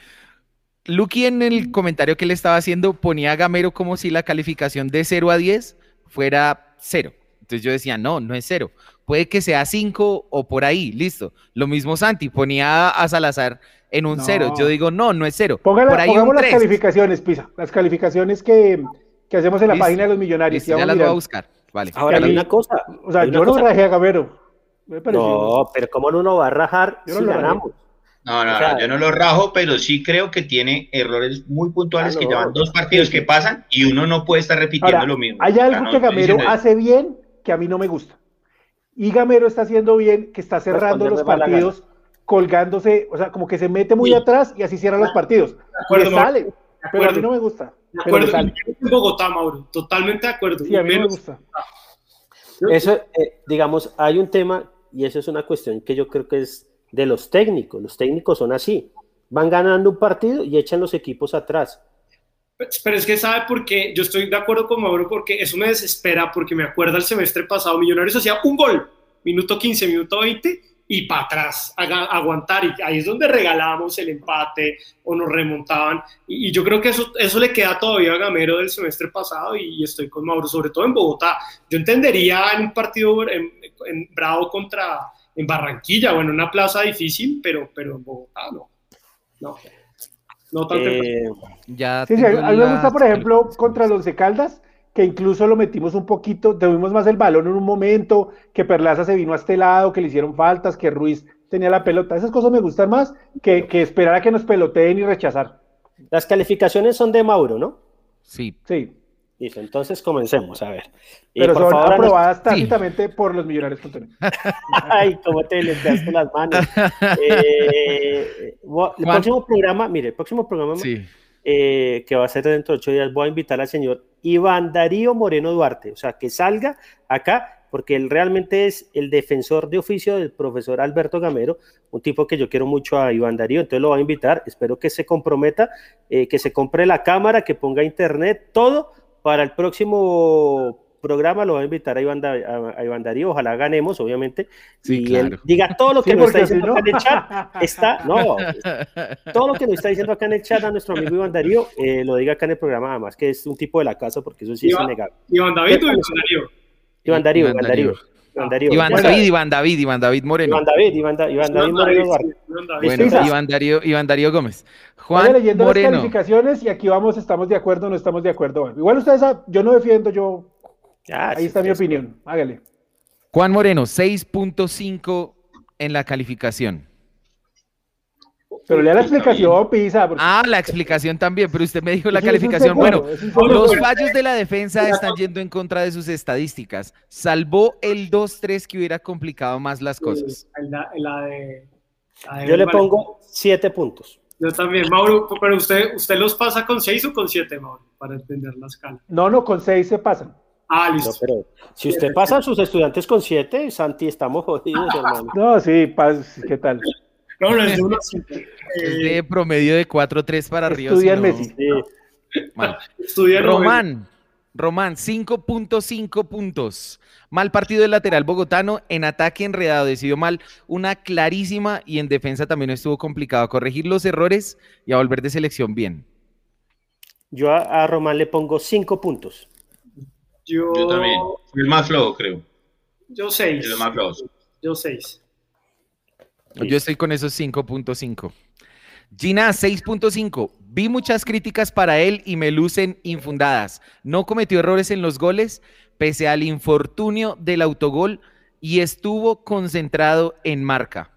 Lucky en el comentario que le estaba haciendo ponía a Gamero como si la calificación de 0 a 10 fuera 0. Entonces yo decía, no, no es 0. Puede que sea 5 o por ahí, listo. Lo mismo Santi, ponía a Salazar en un 0. Yo digo, no, no es 0. por ahí pongamos las calificaciones, Pisa. Las calificaciones que, que hacemos en la página de los millonarios. ya las voy a buscar. Vale. Ahora, hay una cosa. O sea, yo no rajé a Gamero. No, pero ¿cómo no uno va a rajar si ganamos? No, no, yo no lo rajo, pero sí creo que tiene errores muy puntuales que llevan dos partidos que pasan y uno no puede estar repitiendo lo mismo. Hay algo que Gamero hace bien que a mí no me gusta. Y Gamero está haciendo bien que está cerrando los partidos colgándose, o sea, como que se mete muy atrás y así cierra los partidos. Acuerdo, sale, pero a mí no me gusta. De acuerdo, en Bogotá, Mauro, totalmente de acuerdo. Sí, a mí no me gusta. Eso, eh, digamos, hay un tema y eso es una cuestión que yo creo que es de los técnicos. Los técnicos son así. Van ganando un partido y echan los equipos atrás. Pero es que sabe por qué, yo estoy de acuerdo con Mauro porque eso me desespera porque me acuerda el semestre pasado, Millonarios hacía un gol, minuto 15, minuto 20 y para atrás, aguantar y ahí es donde regalábamos el empate o nos remontaban y, yo creo que eso, eso le queda todavía a Gamero del semestre pasado y, estoy con Mauro, sobre todo en Bogotá. Yo entendería en un partido en Bravo contra en Barranquilla o en una plaza difícil, pero, pero en Bogotá no. No, no tanto. Eh, ya sí, sí, a mí me gusta, por ejemplo, contra los de Caldas, que incluso lo metimos un poquito, tuvimos más el balón en un momento, que Perlaza se vino a este lado, que le hicieron faltas, que Ruiz tenía la pelota. Esas cosas me gustan más que, que esperar a que nos peloteen y rechazar. Las calificaciones son de Mauro, ¿no? Sí. Sí entonces comencemos, a ver. Pero son aprobadas tácitamente por los millonarios. Ay, cómo te limpiaste las manos. Eh, el próximo programa, mire, el próximo programa eh, que va a ser dentro de ocho días, voy a invitar al señor Iván Darío Moreno Duarte, o sea, que salga acá, porque él realmente es el defensor de oficio del profesor Alberto Gamero, un tipo que yo quiero mucho a Iván Darío, entonces lo voy a invitar, espero que se comprometa, eh, que se compre la cámara, que ponga internet, todo para el próximo programa lo voy a invitar a Iván, a, Darío, ojalá ganemos, obviamente, y él diga todo lo que nos está diciendo acá en el chat, está, no, todo lo que nos está diciendo acá en el chat a nuestro amigo Iván Darío, eh, lo diga acá en el programa, además que es un tipo de la casa, porque eso sí es innegable. Iván David o Iván Darío. Iván Darío, Iván Darío. Iván, Darío. Iván David, Iván David, Iván David Moreno. Iván David, Iván, David Moreno Bueno, Iván Darío, Iván Darío Gómez. Juan leyendo Moreno. las calificaciones y aquí vamos, estamos de acuerdo, no estamos de acuerdo. Igual ustedes, yo no defiendo, yo. ahí está mi opinión. Hágale. Juan Moreno, 6.5 en la calificación. Pero lea la explicación, Pisa. Ah, la explicación también, pero usted me dijo la calificación. Bueno, los fallos de la defensa están yendo en contra de sus estadísticas. Salvó el 2-3 que hubiera complicado más las cosas. Yo le pongo 7 puntos. Yo también, Mauro, pero usted, usted los pasa con 6 o con 7, Mauro, para entender la escala. No, no, con 6 se pasan. Ah, listo. pero si usted pasa a sus estudiantes con 7, Santi, estamos jodidos, hermano. No, sí, ¿qué tal? No, no, es de uno, es de promedio de 4-3 para arriba. Estudia Messi. Román, Román, 5.5 puntos. Mal partido del lateral bogotano, en ataque enredado, decidió mal, una clarísima y en defensa también estuvo complicado. A corregir los errores y a volver de selección bien. Yo a, Román le pongo 5 puntos. Yo... también. El más flojo, creo. Yo 6. El más flojo. Yo 6. Yo estoy con esos 5.5. Gina, 6.5. Vi muchas críticas para él y me lucen infundadas. No cometió errores en los goles, pese al infortunio del autogol, y estuvo concentrado en marca.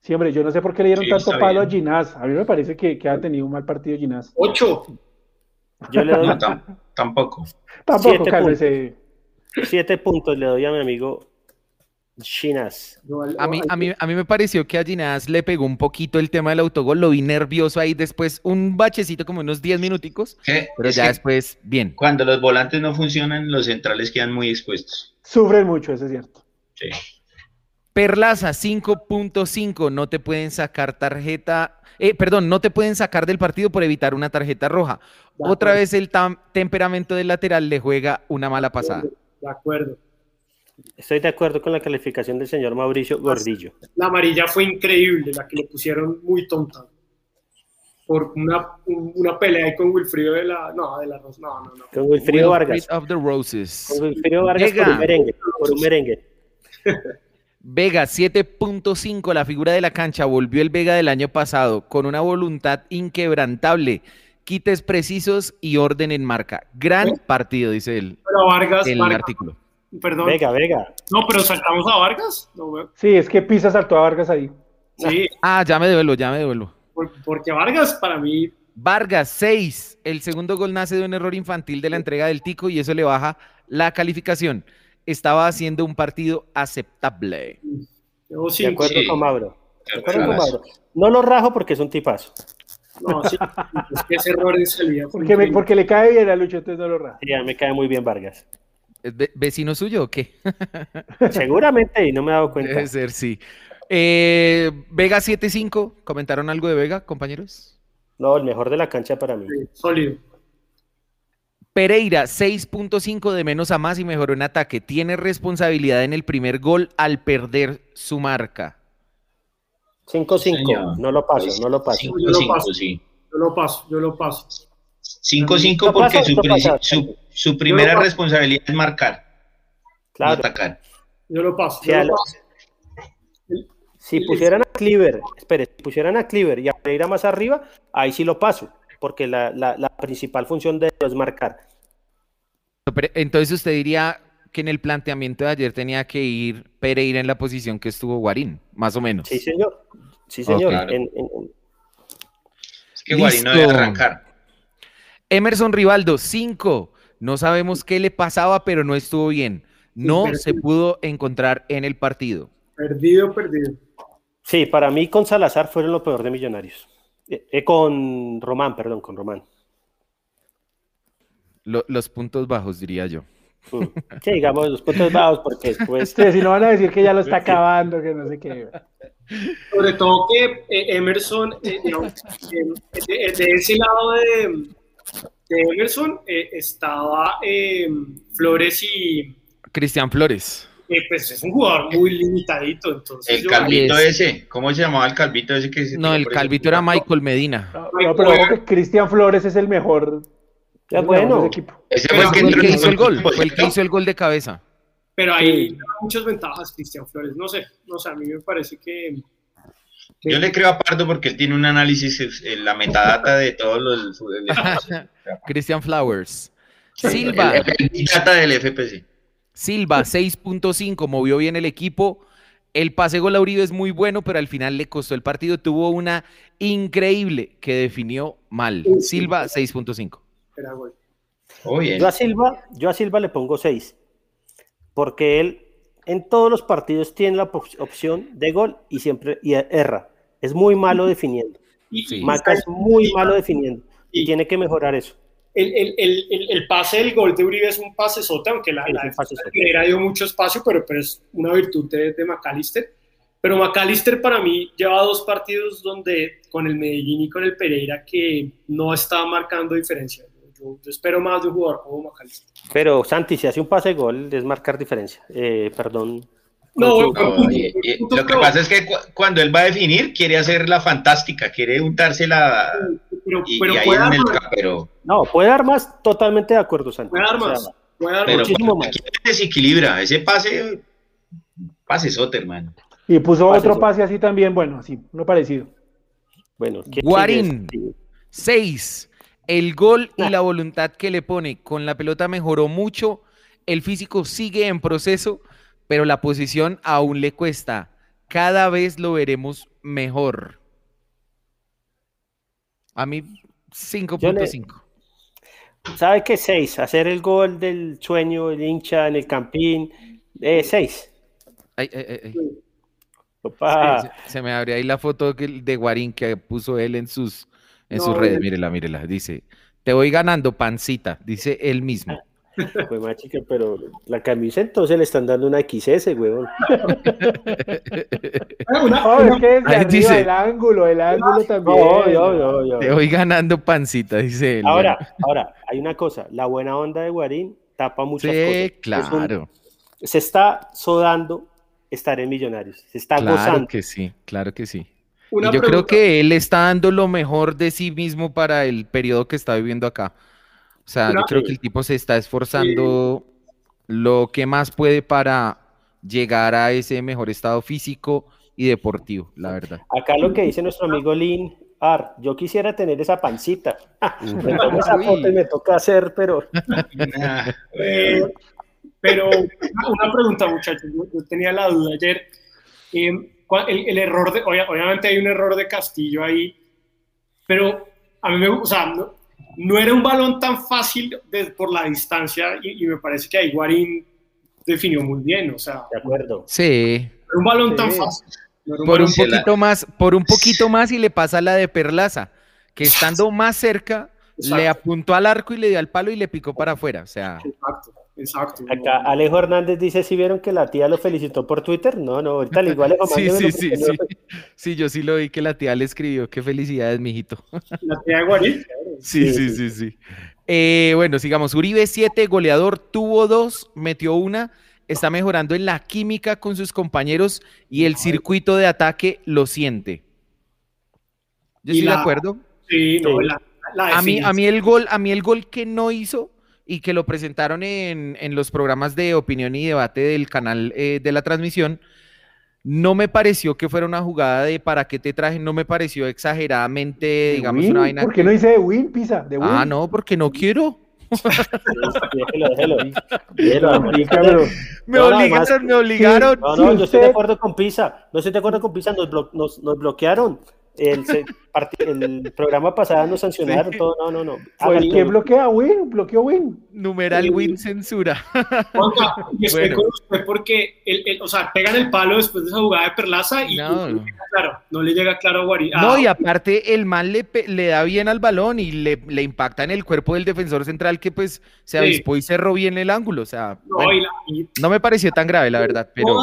Sí, hombre, yo no sé por qué le dieron tanto palo a Ginás. A mí me parece que, ha tenido un mal partido Ginás. 8. Yo le doy. tampoco. Tampoco, Siete puntos. Siete puntos le doy a mi amigo Ginás. A mí, a, mí, a mí me pareció que a Ginás le pegó un poquito el tema del autogol, lo vi nervioso ahí después, un bachecito como unos 10 minuticos, pero ya después, bien. Cuando los volantes no funcionan, los centrales quedan muy expuestos. Sufren mucho, eso es cierto. Sí. Perlaza 5.5, no te pueden sacar tarjeta, eh, perdón, no te pueden sacar del partido por evitar una tarjeta roja. Otra vez el temperamento del lateral le juega una mala pasada. De acuerdo. Estoy de acuerdo con la calificación del señor Mauricio Gordillo. La amarilla fue increíble, la que le pusieron muy tonta. Por una, una pelea ahí con Wilfrido de la. No, de la No, no, no. Con Wilfrido Vargas. Of the Roses. Con Wilfrido Vargas por un merengue. Por un merengue. Vega 7.5, la figura de la cancha, volvió el Vega del año pasado con una voluntad inquebrantable, quites precisos y orden en marca. Gran partido, dice él. Pero Vargas, el Vargas, artículo. Perdón. Vega, Vega. No, pero saltamos a Vargas. No, Sí, es que Pisa saltó a Vargas ahí. sí, Ah, ya me devuelvo, ya me devuelvo. por- porque Vargas para mí. Vargas 6, el segundo gol nace de un error infantil de la entrega del Tico y eso le baja la calificación. Estaba haciendo un partido aceptable. Yo De acuerdo Sí. con Mauro. De acuerdo con Claro. Mauro. No lo rajo porque es un tipazo. No, sí. Es que ese error en salida. Porque, me- porque le cae bien a Lucho, entonces no lo raja. Sí, a mí me cae muy bien Vargas. ¿Es ve- vecino suyo o qué? Seguramente, y no me he dado cuenta. Debe ser, sí. Eh, Vega 7.5, ¿comentaron algo de Vega, compañeros? No, el mejor de la cancha para mí. Sí, Sólido. Pereira, 6.5 de menos a más y mejoró en ataque. Tiene responsabilidad en el primer gol al perder su marca. 5-5. Señor. No lo paso, no lo paso. 5-5, sí. Yo lo paso, yo lo paso. 5-5 No porque pasa, su, no princi- pasa. su, su primera responsabilidad es marcar, no Claro. atacar. Yo lo paso. Yo lo. Si pusieran a Cleaver, espere, si pusieran a Cleaver y a Pereira más arriba, ahí sí lo paso, porque la, la- la principal función de ellos es marcar. Entonces usted diría que en el planteamiento de ayer tenía que ir Pereira en la posición que estuvo Guarín, más o menos. Sí, señor. Sí, señor. claro. En- en- en- Es que Guarín no debe arrancar. Emerson Rivaldo, 5. No sabemos qué le pasaba, pero no estuvo bien. No se pudo encontrar en el partido. Perdido, perdido. Sí, para mí con Salazar fueron lo peor de Millonarios. Eh, eh, con Román, perdón, con Román. Lo- los puntos bajos, diría yo. Mm. Sí, digamos los puntos bajos, porque después. Este, si no van a decir que ya lo está acabando, que no sé qué. Sobre todo que eh, Emerson, eh, eh, de, de ese lado de, de Emerson eh, estaba eh, Flores y Cristian Flores. eh, pues es un jugador muy limitadito. Entonces El calvito es. ese, ¿cómo se llamaba el calvito ese que se No, el calvito era Michael Medina. No, no, pero Cristian Flores es el mejor. Bueno. ese equipo. Ese Pero fue el que el entró que hizo el gol, fue el que hizo el gol de cabeza. Pero hay muchas ventajas, Cristian Flores. No sé, no sé, a mí me parece que. Yo le creo a Pardo porque él tiene un análisis en la metadata de todos los el- Cristian Flowers. Silva, data del FPC. Silva, 6.5, movió bien el equipo. El pase gol a Uribe es muy bueno, pero al final le costó el partido. Tuvo una increíble que definió mal. Silva, 6.5. era gol. Oh, bien. Yo a Silva, yo a Silva le pongo 6. Porque él en todos los partidos tiene la op- opción de gol y siempre y erra. Es muy malo definiendo. Y, Sí. y- Maca es muy malo definiendo. Y y tiene que mejorar eso. el, el, el, el, el pase del gol de Uribe es un pase sote, aunque la, Sí, la era dio mucho espacio, pero, pero es una virtud de, de McAllister. Pero McAllister para mí lleva dos partidos donde con el Medellín y con el Pereira que no está marcando diferencia. Yo, yo espero más de un jugador como McAllister. Pero Santi, si hace un pase gol, es marcar diferencia. Eh, perdón. No, Con- No, y- y lo que pasa es que cu- cuando él va a definir, quiere hacer la fantástica, quiere untársela pero, y, pero y ahí puede, en dar más, pero, No, puede dar más, totalmente de acuerdo, Santi. puede dar O sea, más, puede dar pero más. muchísimo más. desequilibra, ese pase, pase sote, hermano. Y puso Pase, otro pase así también, bueno, así, uno parecido. Bueno, ¿quién Guarín. sigue? 6. El gol y la voluntad que le pone con la pelota mejoró mucho. El físico sigue en proceso, pero la posición aún le cuesta. Cada vez lo veremos mejor. A mí, 5.5. ¿Sabe qué? 6. Hacer el gol del sueño, el hincha en el campín. 6. Ay, ay, ay. Se, me abre ahí la foto de Guarín que puso él en sus, en sus redes. Mírela, mírela. Dice, te voy ganando, pancita. Dice él mismo. Pues más chica, pero la camisa entonces le están dando una XS, weón. no, es que dice, el ángulo, el ángulo también. Te voy ganando pancita, dice él. Ahora, ahora, hay una cosa, la buena onda de Guarín tapa muchas sí, claro. se está sodando estar en Millonarios, se está claro gozando. que sí, claro que sí. y yo creo que él está dando lo mejor de sí mismo para el periodo que está viviendo acá. O sea, yo creo que el tipo se está esforzando lo que más puede para llegar a ese mejor estado físico y deportivo, la verdad. Acá lo que dice nuestro amigo Lin, Ar, yo quisiera tener esa pancita. me esa foto y me toca hacer, pero... Eh, pero una pregunta, muchachos, yo, tenía la duda ayer. Eh, el, error de, obviamente hay un error de Castillo ahí, pero a mí me, o sea, no era un balón tan fácil por la distancia y, me parece que ahí Guarín definió muy bien, o sea. De acuerdo. Sí. un balón tan fácil. por un poquito más, por un poquito más y le pasa la de Perlaza, que estando más cerca le apuntó al arco y le dio al palo y le picó para afuera, o sea. Exacto. Exacto. Acá Alejo Hernández dice, si vieron que la tía lo felicitó por Twitter? No, no, ahorita le igual Sí, sí, sí, sí. Sí, yo sí lo vi que la tía le escribió, qué felicidades, mijito. La tía de Guarín. Sí, sí, sí, sí. Eh, bueno, sigamos. Uribe 7, goleador, tuvo dos, metió una, está mejorando en la química con sus compañeros y el circuito de ataque lo siente. Yo estoy de acuerdo. Sí, no, la, a, mí, a, mí el gol, a mí el gol que no hizo y que lo presentaron en, los programas de opinión y debate del canal eh, de la transmisión, no me pareció que fuera una jugada de para qué te traje, no me pareció exageradamente, digamos, una vaina. ¿Por qué no dice de win, Pisa? De win. Ah, no, porque no quiero. me obligaron, me obligaron. no, no, yo estoy de acuerdo con Pisa. No estoy de acuerdo con Pisa, nos, nos bloquearon. El, el, programa pasado nos sancionaron todo. No, no, no. Fue el que bloquea Win, bloqueó Win. Numeral Win censura. y estoy con usted porque, el, o sea, pegan el palo después de esa jugada de Perlaza y no, no, claro, no le llega claro a Guari. no, y aparte el man le, le, da bien al balón y le, le, impacta en el cuerpo del defensor central que pues se avispó y cerró bien el ángulo. O sea, no, me pareció tan grave, la verdad, pero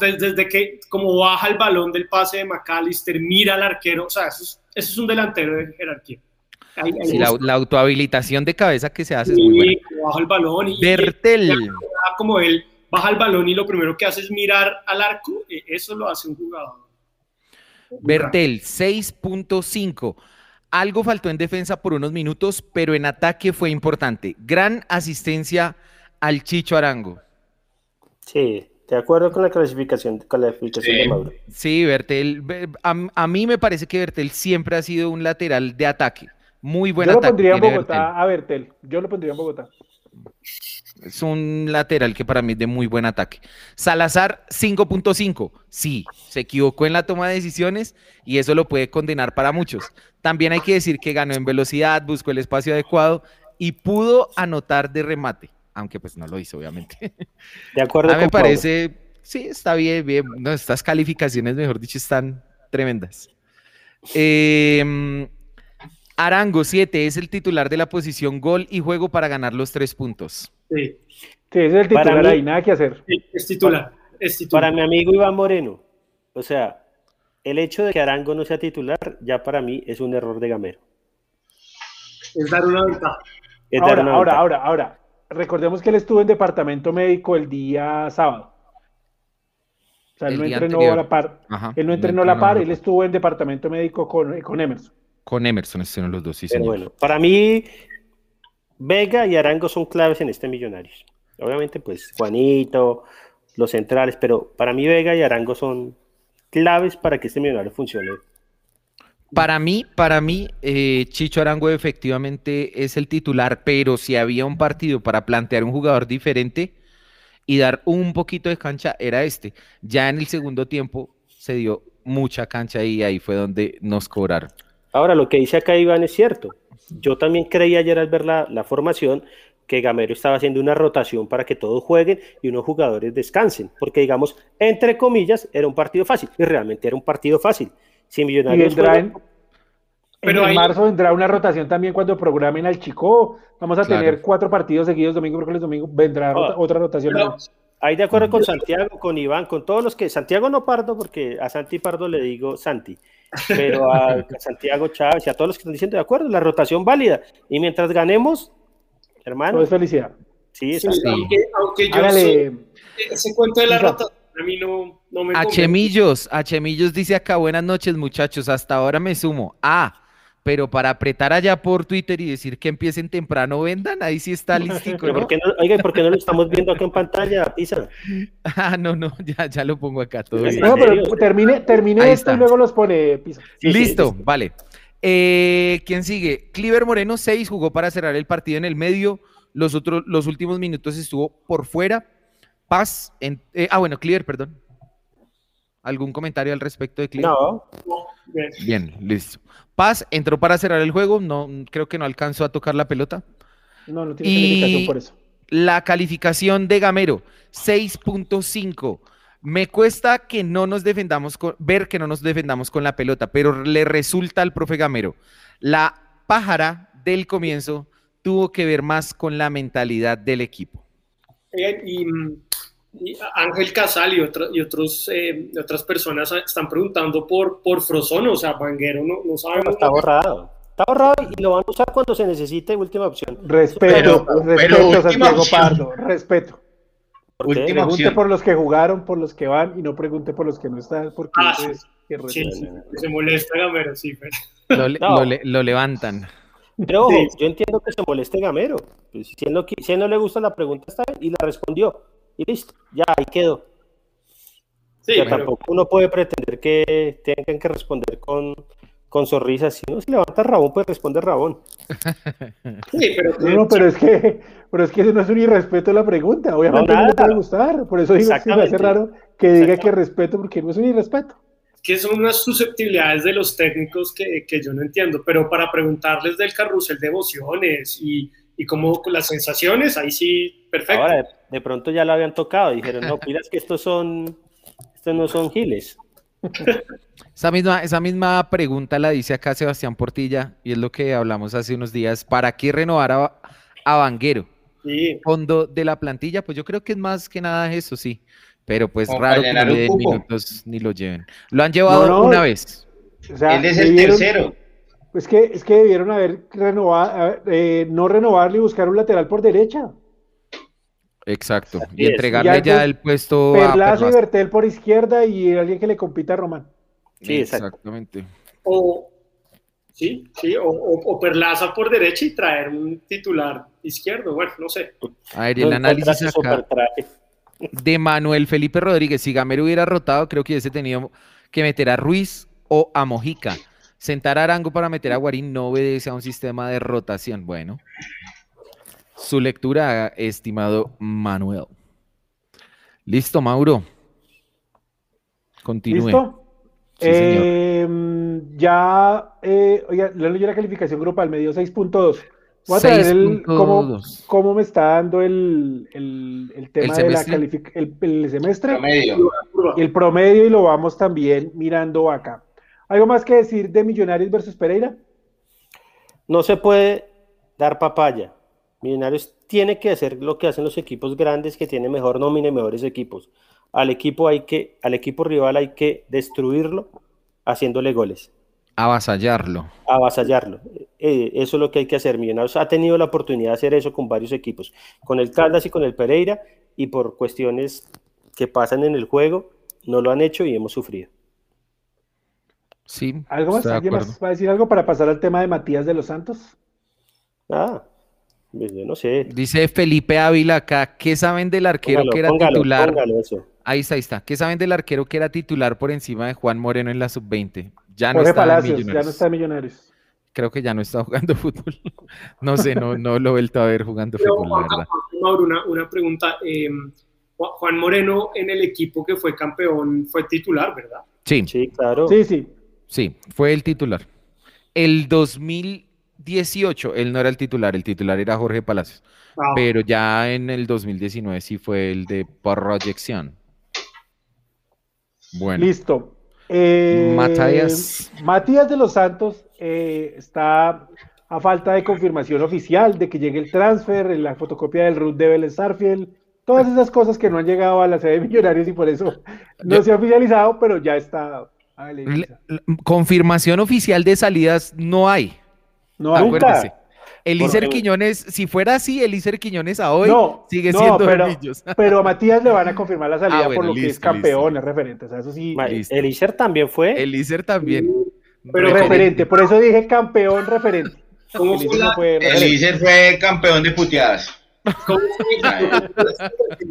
desde, que como baja el balón del pase de McAllister, mira al arquero, o sea, eso es, un delantero de jerarquía. la, autohabilitación de cabeza que se hace es muy buena. baja el balón y, Bertel. como él baja el balón y lo primero que hace es mirar al arco, e, eso lo hace un jugador. Bertel, 6.5. Algo faltó en defensa por unos minutos, pero en ataque fue importante. Gran asistencia al Chicho Arango. Sí, de acuerdo con la clasificación, con la clasificación de Mauro. Sí, Bertel, a, mí me parece que Bertel siempre ha sido un lateral de ataque. Muy buen ataque. Yo lo pondría en Bogotá a Bertel. Yo lo pondría en Bogotá. Es un lateral que para mí es de muy buen ataque. Salazar 5.5. Sí, se equivocó en la toma de decisiones y eso lo puede condenar para muchos. También hay que decir que ganó en velocidad, buscó el espacio adecuado y pudo anotar de remate aunque pues no lo hizo, obviamente. De acuerdo. A mí me parece, sí, está bien, bien. estas calificaciones, mejor dicho, están tremendas. Em, Arango 7 es el titular de la posición gol y juego para ganar los tres puntos. Sí, sí es el titular ahí, nada que hacer. es, titular, es titular. Para mi amigo Iván Moreno, o sea, el hecho de que Arango no sea titular, ya para mí es un error de Gamero. Es dar una ventaja. ahora, ahora, ahora, ahora, recordemos que él estuvo en departamento médico el día sábado. O sea, él no entrenó a la par. él no entrenó a la par, él estuvo en departamento médico con, con Emerson. Con Emerson estuvieron los dos, sí, Bueno, para mí, Vega y Arango son claves en este Millonarios. Obviamente, pues Juanito, los centrales, pero para mí Vega y Arango son claves para que este Millonario funcione para mí, para mí, eh, Chicho Arango efectivamente es el titular, pero si había un partido para plantear un jugador diferente y dar un poquito de cancha, era este. Ya en el segundo tiempo se dio mucha cancha y ahí fue donde nos cobraron. Ahora, lo que dice acá Iván es cierto. Yo también creí ayer al ver la, formación, que Gamero estaba haciendo una rotación para que todos jueguen y unos jugadores descansen, porque digamos, entre comillas, era un partido fácil, y realmente era un partido fácil. Si Millonarios... Pero en marzo vendrá una rotación también cuando programen al Chico. Vamos a tener cuatro partidos seguidos, domingo, miércoles, domingo. Vendrá ah. otra rotación. ahí de acuerdo con Santiago, con Iván, con todos los que. Santiago no Pardo, porque a Santi Pardo le digo Santi. Pero a, Santiago Chávez y a todos los que están diciendo de acuerdo, la rotación válida. Y mientras ganemos, hermano. es felicidad. Sí, sí, Aunque, yo ese cuento de la rotación a mí no, no me. Achemillos, Achemillos dice acá, buenas noches, muchachos. Hasta ahora me sumo. Ah pero para apretar allá por Twitter y decir que empiecen temprano, vendan, ahí sí está listico. ¿no? ¿Por qué no, oiga, ¿por qué no lo estamos viendo acá en pantalla, Pisa? Ah, no, no, ya, ya lo pongo acá todo No, pero termine, termine esto y luego los pone Pisa. Listo, vale. Eh, ¿Quién sigue? Cliver Moreno 6 jugó para cerrar el partido en el medio. Los, otros, los últimos minutos estuvo por fuera. Paz. En, eh, ah, bueno, Cliver, perdón. ¿Algún comentario al respecto de Cliver? No. Bien, listo. Paz entró para cerrar el juego, no creo que no alcanzó a tocar la pelota. No, no tiene calificación por eso. La calificación de Gamero, 6.5. Me cuesta que no nos defendamos con, ver que no nos defendamos con la pelota, pero le resulta al profe Gamero. La pájara del comienzo tuvo que ver más con la mentalidad del equipo. Y mm, Ángel Casal y, y otros, eh, otras personas están preguntando por, por Frozono, o sea, Vanguero no, no sabemos. Está borrado. Está borrado y lo van a usar cuando se necesite, última opción. Respeto, respeto, Santiago Pardo, respeto. pregunte por los que jugaron, por los que van y no pregunte por los que no están, porque ah, sí, se molesta Gamero, sí. Pero... Lo, lo, levantan. Pero yo entiendo que se moleste Gamero. Pues, si, él no, si él no le gusta la pregunta, está bien, y la respondió y listo, ya ahí quedó. Sí, tampoco uno puede pretender que tengan que responder con, con sonrisas. Si no se levanta Rabón, puede responder Rabón. Sí, pero, no, pero es que, pero es que eso no es un irrespeto a la pregunta. Obviamente no, le puede gustar. Por eso digo que me hace raro que diga que respeto, porque no es un irrespeto. Que son unas susceptibilidades de los técnicos que, que yo no entiendo. Pero para preguntarles del carrusel de emociones y y como las sensaciones, ahí sí, perfecto. Ahora, de, pronto ya lo habían tocado, dijeron, no, pidas que estos son, estos no son giles. Esa misma, esa misma pregunta la dice acá Sebastián Portilla, y es lo que hablamos hace unos días, ¿para qué renovar a, a Vanguero? Sí. Fondo de la plantilla, pues yo creo que es más que nada eso, sí. Pero pues raro que no le den minutos ni lo lleven. Lo han llevado una vez. Él es el tercero. Es que, es que debieron haber renovado, eh, no renovarle y buscar un lateral por derecha. Exacto. Y entregarle ya, el puesto Perlaza a y Bertel por izquierda y alguien que le compita a Román. Sí, exactamente. O, sí, sí, o, Perlaza por derecha y traer un titular izquierdo. Bueno, no sé. A ver, el análisis acá de Manuel Felipe Rodríguez. Si Gamero hubiera rotado, creo que hubiese tenido que meter a Ruiz o a Mojica. Sentar a Arango para meter a Guarín no obedece a un sistema de rotación. Bueno, su lectura, estimado Manuel. Listo, Mauro. Continúe. ¿Listo? Em, ya, eh, oiga, le doy la calificación grupal, me dio 6.2. Voy a traer el, cómo, cómo, me está dando el, el, tema de la calificación, el, semestre, promedio. el promedio y lo vamos también mirando acá. ¿Algo más que decir de Millonarios versus Pereira? No se puede dar papaya. Millonarios tiene que hacer lo que hacen los equipos grandes que tienen mejor nómina y mejores equipos. Al equipo hay que, al equipo rival hay que destruirlo haciéndole goles. Avasallarlo. Avasallarlo. Eh, eso es lo que hay que hacer. Millonarios ha tenido la oportunidad de hacer eso con varios equipos, con el Caldas y con el Pereira, y por cuestiones que pasan en el juego, no lo han hecho y hemos sufrido. Sí. ¿Algo más? ¿Alguien más va a decir algo para pasar al tema de Matías de los Santos? Ah, pues yo no sé. Dice Felipe Ávila acá, ¿qué saben del arquero que era titular? Ahí está, ahí está. ¿Qué saben del arquero que era titular por encima de Juan Moreno en la sub-20? Ya no está Palacios, ya no está Millonarios. Creo que ya no está jugando fútbol. no sé, no, no lo he vuelto a ver jugando fútbol, la verdad. Mauro, una, una pregunta. Em, Juan Moreno en el equipo que fue campeón fue titular, ¿verdad? Sí. Sí, claro. Sí, sí. Sí, fue el titular. El 2000, 2018 él no era el titular, el titular era Jorge Palacios. Ah. Pero ya en el 2019 sí fue el de proyección. Bueno. Listo. Eh, Matías. Matías de los Santos eh, está a falta de confirmación oficial de que llegue el transfer, la fotocopia del root de Vélez Sarfield, todas esas cosas que no han llegado a la sede de Millonarios y por eso no se ha oficializado, pero ya está. confirmación oficial de salidas no hay. No hay. Acuérdese. Elícer Quiñones, si fuera así, Elícer Quiñones a hoy sigue siendo pero, pero a Matías le van a confirmar la ah, salida por lo que es campeón, es referente. O sea, eso sí. Elícer también fue. Elícer también. Pero referente, por eso dije campeón referente. Elícer fue, campeón de puteadas. ¿Cómo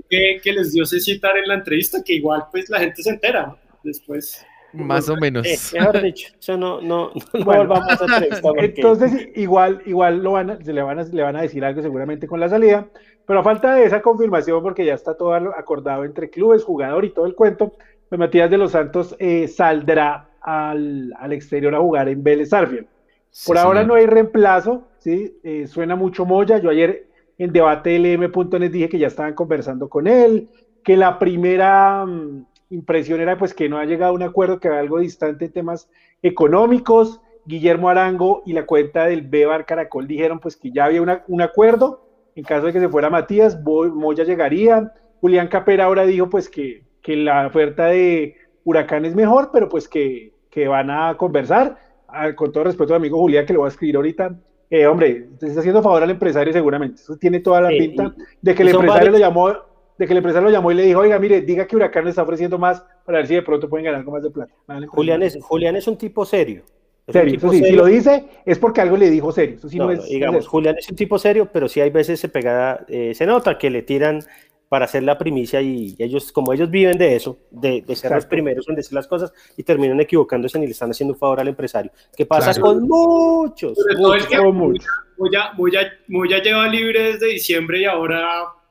que, que les dio ese citar en la entrevista, que igual pues la gente se entera después. Más o menos. Eh, mejor dicho, eso no, no, no volvamos a porque... Entonces, igual, igual lo van a, le, van a, le van a decir algo seguramente con la salida, pero a falta de esa confirmación, porque ya está todo acordado entre clubes, jugador y todo el cuento, pues Matías de los Santos eh, saldrá al, al, exterior a jugar en Vélez Arfield. Por ahora no hay reemplazo, ¿sí? Eh, suena mucho Moya. Yo ayer en debate LM.net dije que ya estaban conversando con él, que la primera mm, impresión era pues que no ha llegado a un acuerdo, que era algo distante en temas económicos. Guillermo Arango y la cuenta del Bebar Caracol dijeron pues que ya había un acuerdo. En caso de que se fuera Matías, Moya llegaría. Julián Capera ahora dijo pues que, que la oferta de Huracán es mejor, pero pues que, que van a conversar. Ah, con todo respeto al amigo Julián, que lo voy a escribir ahorita. Eh, hombre, se está haciendo favor al empresario seguramente. Eso tiene toda la pinta de que el empresario lo llamó de que el empresario lo llamó y le dijo, oiga, mire, diga que Huracán le está ofreciendo más para ver si de pronto pueden ganar algo más de plata. Julián, es, Julián es un tipo serio. serio, sí, si lo dice es porque algo le dijo serio. Eso sí no, es, digamos, Julián es un tipo serio, pero sí hay veces se pega, eh, se nota que le tiran para hacer la primicia y ellos, como ellos viven de eso, de, ser los primeros en decir las cosas y terminan equivocándose y le están haciendo un favor al empresario. ¿Qué pasa con muchos? Muy ya lleva libre desde diciembre y ahora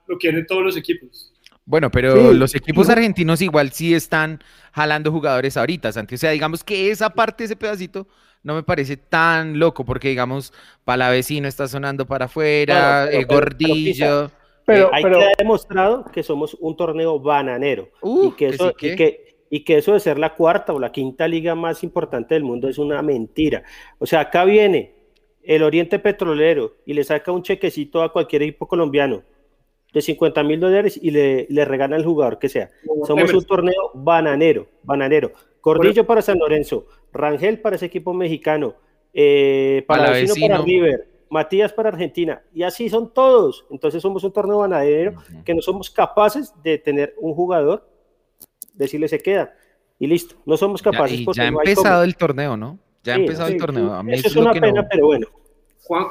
lo quieren todos los equipos. Bueno, pero los equipos argentinos igual sí están jalando jugadores ahorita, Santi. O sea, digamos que esa parte, ese pedacito, no me parece tan loco, porque digamos, Palavecino está sonando para afuera, eh, Gordillo. Pero, hay que demostrado que somos un torneo bananero y, que eso, que, y que eso de ser la cuarta o la quinta liga más importante del mundo es una mentira. O sea, acá viene el Oriente Petrolero y le saca un chequecito a cualquier equipo colombiano de 50 mil dólares y le, le regala al jugador que sea. Somos un torneo bananero, bananero. Cordillo para San Lorenzo, Rangel para ese equipo mexicano, eh, para River, Matías para Argentina, y así son todos. Entonces somos un torneo bananero que no somos capaces de tener un jugador, decirle se queda, y listo. No somos capaces. Ya, ya ha empezado el torneo, ¿no? Ya ha empezado el torneo. A mí eso es, una pena, pero bueno. Juan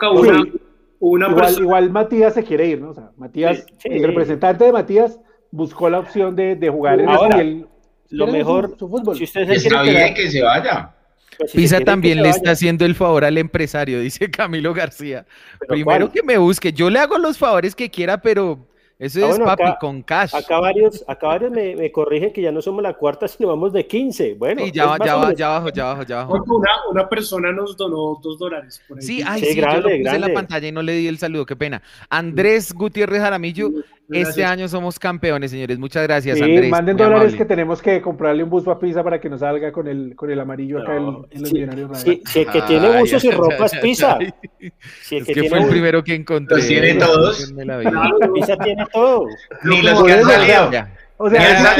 igual, Matías se quiere ir, ¿no? O sea, Matías, el representante de Matías buscó la opción de, de jugar en Ahora, el, lo mejor, su, fútbol. si usted se Está bien que se vaya. Pues Pisa también le está haciendo el favor al empresario, dice Camilo García. Primero que me busque, yo le hago los favores que quiera, pero eso ah, es papi con cash. Acá varios, acá varios me, me, corrigen que ya no somos la cuarta, sino vamos de 15. Bueno, sí, ya, va, ya, va, ya abajo, ya abajo, ya abajo. Una, una persona nos donó dos dólares. Por Sí, ay, sí, yo lo puse en la pantalla y no le di el saludo, qué pena. Andrés Gutiérrez Jaramillo este año somos campeones, señores. Muchas gracias, Andrés. Manden dólares que tenemos que comprarle un bus a Pisa para que nos salga con el, con el amarillo acá en, los millonarios. Si, el que tiene buzos y ropas, Pisa. Si el que, fue el primero que encontré. Los tiene todos. Pisa tiene todo. Ni los que han salido. O sea.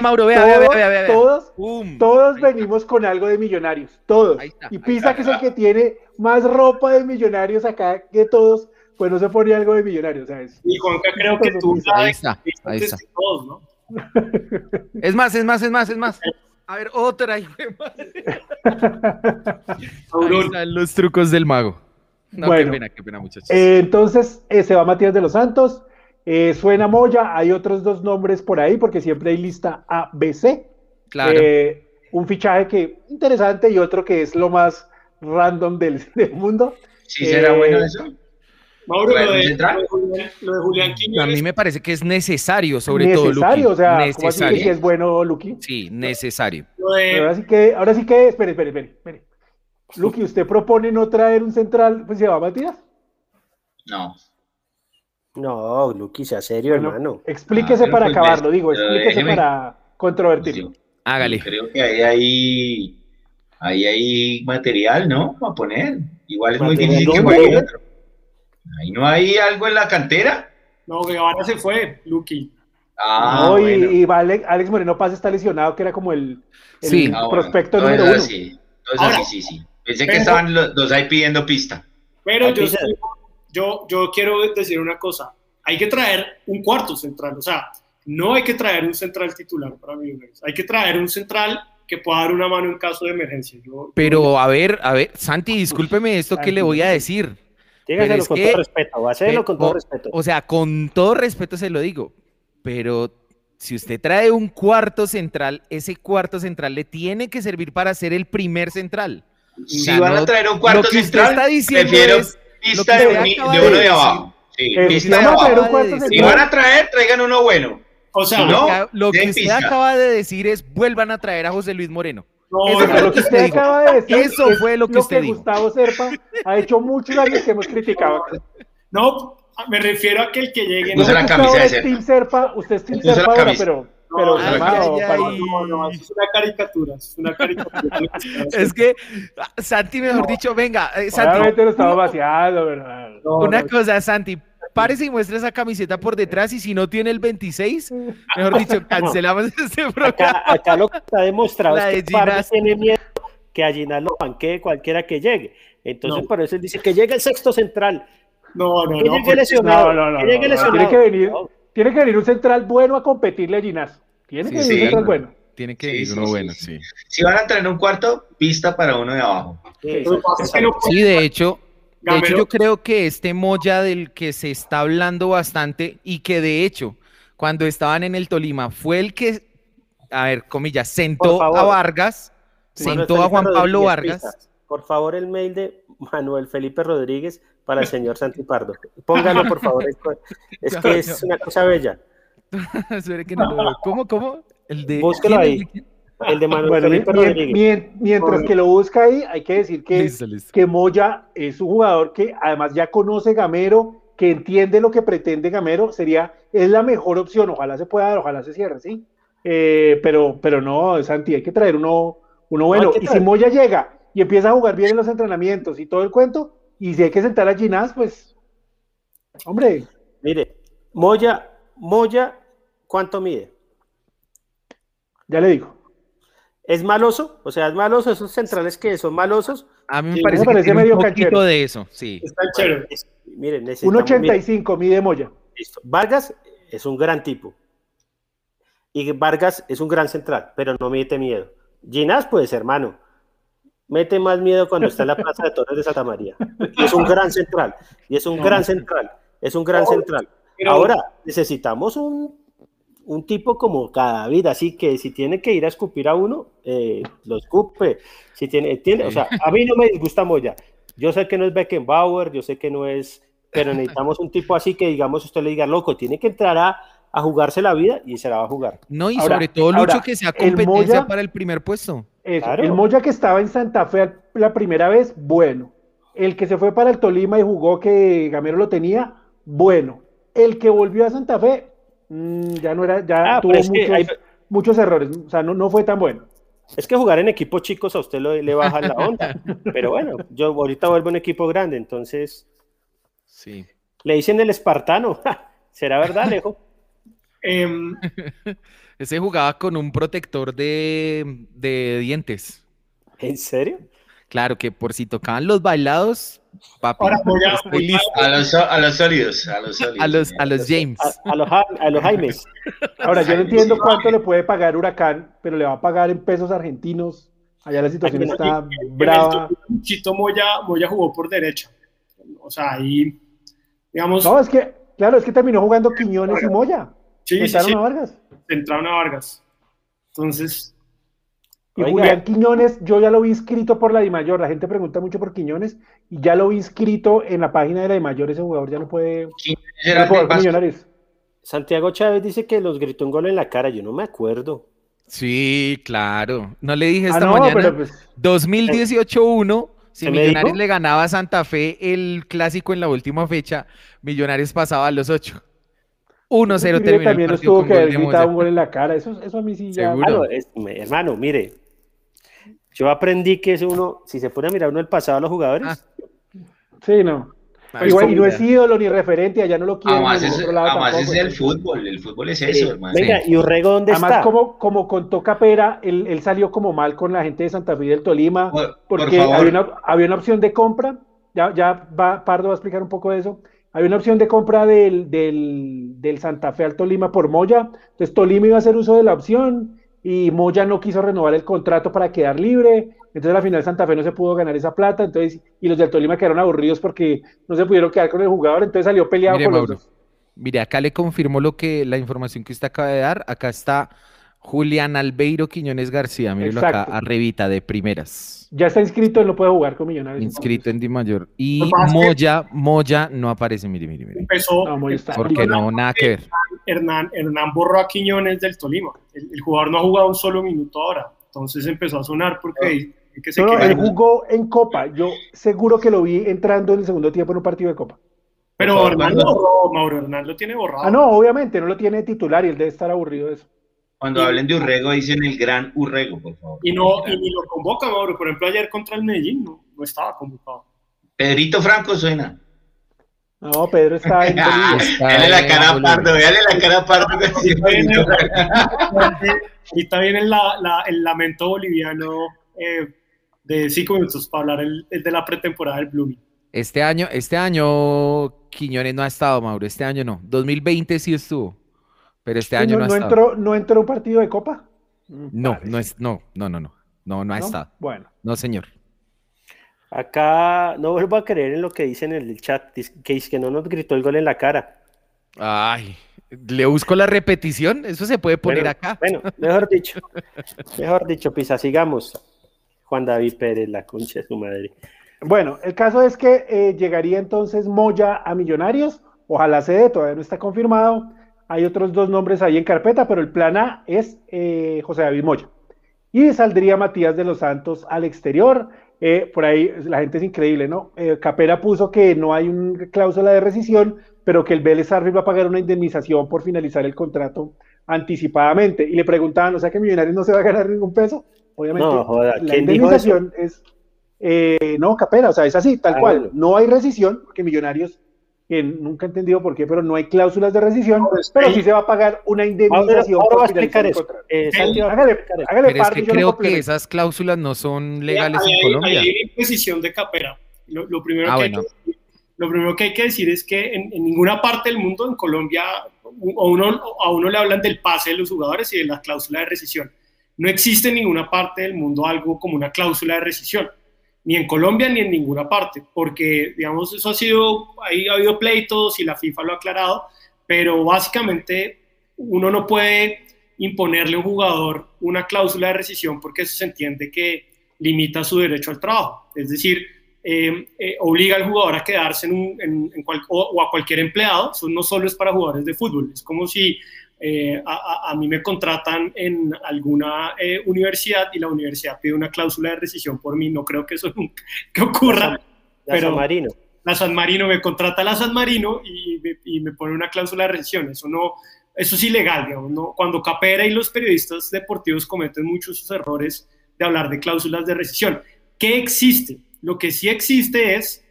Mauro, vea, vea, vea, vea, Todos, todos venimos con algo de millonarios, todos. y Pisa, que es el que tiene más ropa de millonarios acá que todos, pues no se ponía algo de millonario, ¿sabes? Y Juanca, creo que tú Ahí está, ahí está. Todos, ¿no? Es más, es más, es más, es más. A ver, otra. Ahí están los trucos del mago. No, qué pena, qué pena, muchachos. Eh, entonces, eh, se va Matías de los Santos. Eh, suena Moya, hay otros dos nombres por ahí, porque siempre hay lista ABC. Claro. un fichaje que interesante y otro que es lo más random del, del mundo. Sí, será bueno eso. Mauro, lo de, Julián, A mí me parece que es necesario, sobre todo, Necesario, o sea, necesario. que es bueno, Luqui? Sí, necesario. Ahora sí que, ahora sí que, espere, espere, espere, espere. Luqui, ¿usted propone no traer un central? Pues se va Matías. No. No, Luqui, sea serio, hermano. Explíquese ah, para pues, acabarlo, digo, explíquese para controvertirlo. Hágale. Creo que ahí hay, ahí hay material, ¿no? Para poner. Igual es muy difícil que juegue otro. Ahí no hay algo en la cantera. No, ahora se fue, Luqui. Ah, y, Alex Moreno Paz está lesionado, que era como el, ah, prospecto número uno. Sí. sí, sí. Pensé que estaban los dos ahí pidiendo pista. Pero yo, yo, yo quiero decir una cosa. Hay que traer un cuarto central. O sea, no hay que traer un central titular para mí. Hay que traer un central que pueda dar una mano en caso de emergencia. Pero a ver, a ver, Santi, discúlpeme esto que le voy a decir. Dígaselo con todo respeto, hacerlo con todo respeto. O sea, con todo respeto se lo digo, pero si usted trae un cuarto central, ese cuarto central le tiene que servir para ser el primer central. Si van a traer un cuarto central, está diciendo prefiero pista de, uno de abajo. Sí, pista de abajo. Si van a traer, traigan uno bueno. O sea, no, lo que usted acaba de decir es vuelvan a traer a José Luis Moreno. No, eso fue lo que usted acaba de decir. Eso fue lo que usted dijo. Gustavo Serpa ha hecho muchos años que hemos criticado. No, me refiero a que el que llegue. No, la camisa de Serpa. Usted es Team Serpa ahora, pero pero no, es una caricatura, es una caricatura. es que Santi, mejor dicho, venga, eh, Santi. lo estaba vaciando, ¿verdad? una cosa, Santi, párese y muestre esa camiseta por detrás y si no tiene el 26, mejor dicho, cancelamos este programa. Acá, lo que está demostrado es que Parra tiene miedo que a Ginás lo banquee cualquiera que llegue. Entonces, por eso él dice que llegue el sexto central. No, no, que no. Llegue lesionado, no, no, no, que llegue lesionado. Tiene que venir, tiene que venir un central bueno a competirle a Ginás. Tiene que venir un central bueno. Tiene que venir uno bueno, sí. Si van a tener un cuarto, pista para uno de abajo. Sí, de hecho, de hecho, yo creo que este Moya del que se está hablando bastante y que de hecho, cuando estaban en el Tolima, fue el que, a ver, comillas, sentó a Vargas, sentó a Juan Pablo Vargas. Por favor, el mail de Manuel Felipe Rodríguez para el señor Santipardo. Póngalo, por favor. Es que es una cosa bella. ¿Cómo, cómo? El de. Búsquelo ahí. El de Manuel Felipe Rodríguez. Mientras que lo busca ahí, hay que decir que, que Moya es un jugador que además ya conoce Gamero, que entiende lo que pretende Gamero, sería, es la mejor opción. Ojalá se pueda dar, ojalá se cierre, ¿sí? Eh, pero, pero no, Santi, hay que traer uno, uno bueno. y si Moya llega y empieza a jugar bien en los entrenamientos y todo el cuento, y si hay que sentar a Ginás, pues, hombre. Mire, Moya, Moya, ¿cuánto mide? Ya le digo. ¿Es maloso? O sea, ¿es maloso esos centrales que son malosos? A mí me parece, que tiene medio un poquito de eso, sí. Está chévere. Miren, 1.85 mide Moya. Listo. Vargas es un gran tipo. Y Vargas es un gran central, pero no mete miedo. Ginás puede ser hermano mete más miedo cuando está en la Plaza de Torres de Santa María. es un gran central, y es un gran central, es un gran central. Ahora, necesitamos un, un tipo como cada vida, así que si tiene que ir a escupir a uno, eh, lo escupe. Si tiene, tiene, o sea, a mí no me disgusta Moya. Yo sé que no es Beckenbauer, yo sé que no es, pero necesitamos un tipo así que, digamos, usted le diga, loco, tiene que entrar a, a jugarse la vida y se la va a jugar. No, y sobre todo, Lucho, que sea competencia para el primer puesto. El Moya que estaba en Santa Fe la primera vez, bueno. El que se fue para el Tolima y jugó que Gamero lo tenía, bueno. El que volvió a Santa Fe, mm, ya no era, ya ah, tuvo muchos, errores, o sea, no, no fue tan bueno. Es que jugar en equipos chicos a usted le baja la onda. Pero bueno, yo ahorita vuelvo a un equipo grande, entonces. Sí. Le dicen el espartano. ¿Será verdad, Alejo? Em, ese jugaba con un protector de, dientes. ¿En serio? Claro, que por si tocaban los bailados, papi. a, los, a los sólidos, a los A los, a los James. A, los, a los Jaimes. Ahora, yo no entiendo cuánto le puede pagar Huracán, pero le va a pagar en pesos argentinos. Allá la situación está brava. Chito Moya, Moya jugó por derecha. O sea, ahí, digamos. No, es que, claro, es que terminó jugando Quiñones y Moya. Sí, Entraron a Vargas. Entraron a Vargas. Entonces. Y Julián Quiñones, yo ya lo vi inscrito por la de Mayor. La gente pregunta mucho por Quiñones y ya lo vi inscrito en la página de la de Mayor. Ese jugador ya no puede. millonarios. Santiago Chávez dice que los gritó un gol en la cara. Yo no me acuerdo. Sí, claro. No le dije ah, esta mañana. 2018-1, si Millonarios le ganaba a Santa Fe el clásico en la última fecha, Millonarios pasaba a los ocho. 1-0 terminó También el tuvo que haber un gol en la cara. Eso, eso a mí sí ya. hermano, mire. Yo aprendí que es uno, si se pone a mirar uno el pasado a los jugadores. Ah. Sí, no. Igual, y no es ídolo ni referente, allá no lo quieren. Además, es, además es el fútbol, el fútbol es eso, hermano. Venga, ¿y Urrego dónde además, está? como, como contó Capera, él, él, salió como mal con la gente de Santa Fe del Tolima, porque había, una, había una opción de compra, ya, ya va, Pardo va a explicar un poco de eso, había una opción de compra del, del, del Santa Fe al Tolima por Moya, entonces Tolima iba a hacer uso de la opción, y Moya no quiso renovar el contrato para quedar libre, entonces al final Santa Fe no se pudo ganar esa plata, entonces, y los del Tolima quedaron aburridos porque no se pudieron quedar con el jugador, entonces salió peleado con los dos. Mire, acá le confirmo lo que la información que usted acaba de dar, acá está Julián Albeiro Quiñones García, mírelo acá, arribita de primeras. Ya está inscrito, él no puede jugar con Millonarios. Inscrito en Di Mayor. Y Moya, Moya no aparece, mire, mire, mire. Empezó. Porque no, nada que ver. Hernán, Hernán borró a Quiñones del Tolima. El, jugador no ha jugado un solo minuto ahora. Entonces empezó a sonar porque... Que se no, él jugó en Copa. Yo seguro que lo vi entrando en el segundo tiempo en un partido de Copa. Pero Hernán lo borró, Mauro. Hernán lo tiene borrado. Ah, no, obviamente, no lo tiene titular y él debe estar aburrido de eso. Cuando hablen de Urrego, dicen el gran Urrego, por favor. Y, no, y ni lo convoca, Mauro. Por ejemplo, ayer contra el Medellín no, no estaba convocado. Pedrito Franco suena. No, Pedro está en Veale la cara a Pardo, véale la cara a Pardo. Y está bien el, la, el lamento boliviano eh, de cinco minutos para hablar el, el de la pretemporada del Blooming. Este año, este año Quiñones no ha estado, Mauro. Este año no. 2020 sí estuvo. Pero este año no, no, no entró, ¿No entró un partido de Copa? No, no es, no, no, no, no, no, no ha estado. Bueno. No, señor. Acá no vuelvo a creer en lo que dicen en el chat, que es que no nos gritó el gol en la cara. Ay, le busco la repetición, eso se puede poner acá. Bueno, mejor dicho, mejor dicho, Pisa, sigamos. Juan David Pérez, la concha de su madre. Bueno, el caso es que eh, llegaría entonces Moya a Millonarios, ojalá se dé, todavía no está confirmado. Hay otros dos nombres ahí en carpeta, pero el plan A es eh, José David Moya. Y saldría Matías de los Santos al exterior. Eh, por ahí la gente es increíble, ¿no? Eh, Capera puso que no hay una cláusula de rescisión, pero que el Vélez va a pagar una indemnización por finalizar el contrato anticipadamente. Y le preguntaban, o sea que Millonarios no se va a ganar ningún peso. Obviamente, la indemnización es. no, Capera, o sea, es así, tal ah, cual. No hay rescisión, porque Millonarios que nunca he entendido por qué, pero no hay cláusulas de rescisión, pero sí se va a pagar una indemnización. Ahora, va a explicar eso. Eh, hágale, hágale pero es que creo que esas cláusulas no son legales en Colombia. Hay una de capera. Lo, primero ah, que hay que, lo primero que hay que decir es que en, ninguna parte del mundo, en Colombia, uno, a uno le hablan del pase de los jugadores y de la cláusula de rescisión. No existe en ninguna parte del mundo algo como una cláusula de rescisión ni en Colombia ni en ninguna parte, porque, digamos, eso ha sido, ahí ha habido pleitos y la FIFA lo ha aclarado, pero básicamente uno no puede imponerle a un jugador una cláusula de rescisión porque eso se entiende que limita su derecho al trabajo, es decir, eh, eh, obliga al jugador a quedarse o, a cualquier empleado, eso no solo es para jugadores de fútbol, es como si eh, a, mí me contratan en alguna eh, universidad y la universidad pide una cláusula de rescisión por mí. No creo que eso nunca que ocurra. La, San Marino. La San Marino me contrata la San Marino y, me pone una cláusula de rescisión. Eso no, eso es ilegal, ¿no? Cuando Capera y los periodistas deportivos cometen muchos errores de hablar de cláusulas de rescisión. ¿Qué existe? Lo que sí existe es,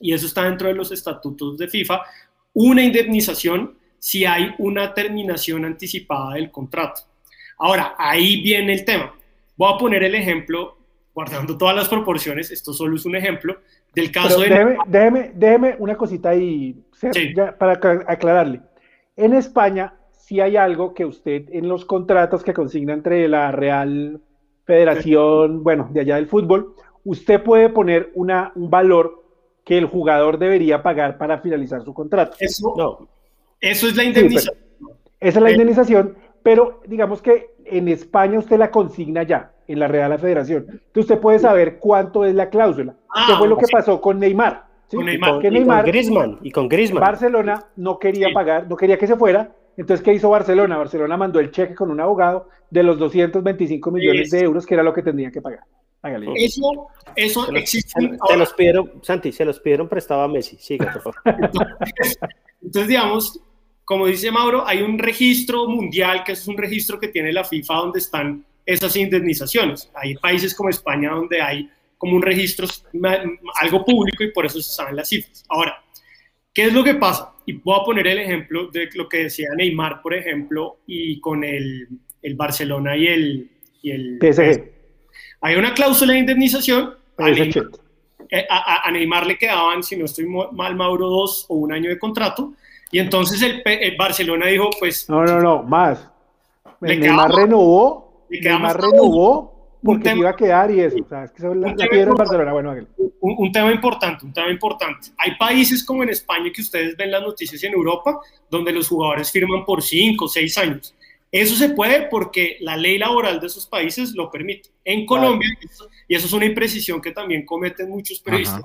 y eso está dentro de los estatutos de FIFA, una indemnización si hay una terminación anticipada del contrato. Ahora, ahí viene el tema. Voy a poner el ejemplo, guardando todas las proporciones, esto solo es un ejemplo, del caso de... Déjeme, déjeme, una cosita ahí para aclararle. En España si hay algo que usted en los contratos que consigna entre la Real Federación, bueno, de allá del fútbol, usted puede poner una, un valor que el jugador debería pagar para finalizar su contrato. Eso, no. Eso es la indemnización. esa es la indemnización, pero digamos que en España usted la consigna ya, en la Real Federación. Entonces usted puede saber cuánto es la cláusula. Ah, ¿Qué fue lo que pasó con Neymar? Con Neymar. y con Griezmann, y con Griezmann. Barcelona no quería pagar, no quería que se fuera. Entonces, ¿qué hizo Barcelona? Barcelona mandó el cheque con un abogado de los 225 millones de euros, que era lo que tendría que pagar. Eso, eso existe. Se, los pidieron, Santi, se los pidieron prestado a Messi. Siga, por favor. Entonces, digamos, como dice Mauro, hay un registro mundial, que es un registro que tiene la FIFA donde están esas indemnizaciones. Hay países como España donde hay como un registro, algo público y por eso se saben las cifras. Ahora, ¿qué es lo que pasa? Y voy a poner el ejemplo de lo que decía Neymar, por ejemplo, y con el, el Barcelona y el, y el PSG. Hay una cláusula de indemnización. Eh, a Neymar, le quedaban, si no estoy mal, Mauro, dos o un año de contrato. Y entonces el, Barcelona dijo, pues... No, no, no, más. Neymar renovó, Neymar renovó porque iba a quedar y eso. O sea, es que la, la Barcelona. Bueno, un, un, tema importante, un tema importante. Hay países como en España que ustedes ven las noticias en Europa, donde los jugadores firman por cinco o seis años. Eso se puede porque la ley laboral de esos países lo permite. En Colombia, y eso es una imprecisión que también cometen muchos periodistas,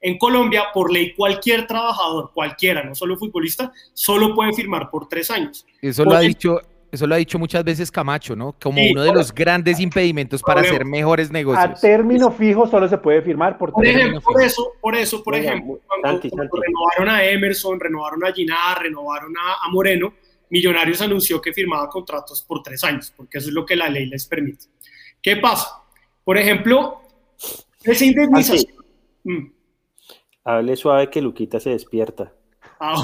en Colombia, por ley, cualquier trabajador, cualquiera, no solo futbolista, solo puede firmar por tres años. Eso lo ha dicho. Eso lo ha dicho muchas veces Camacho, ¿no? Como uno de los grandes impedimentos para hacer mejores negocios. A término fijo solo se puede firmar por, por ejemplo, Por eso, por eso, por ejemplo, cuando, renovaron a Emerson, renovaron a Ginar, renovaron a Moreno, Millonarios anunció que firmaba contratos por tres años, porque eso es lo que la ley les permite. ¿Qué pasa? Por ejemplo, esa indemnización. Mm. Hable suave que Luquita se despierta. Ah.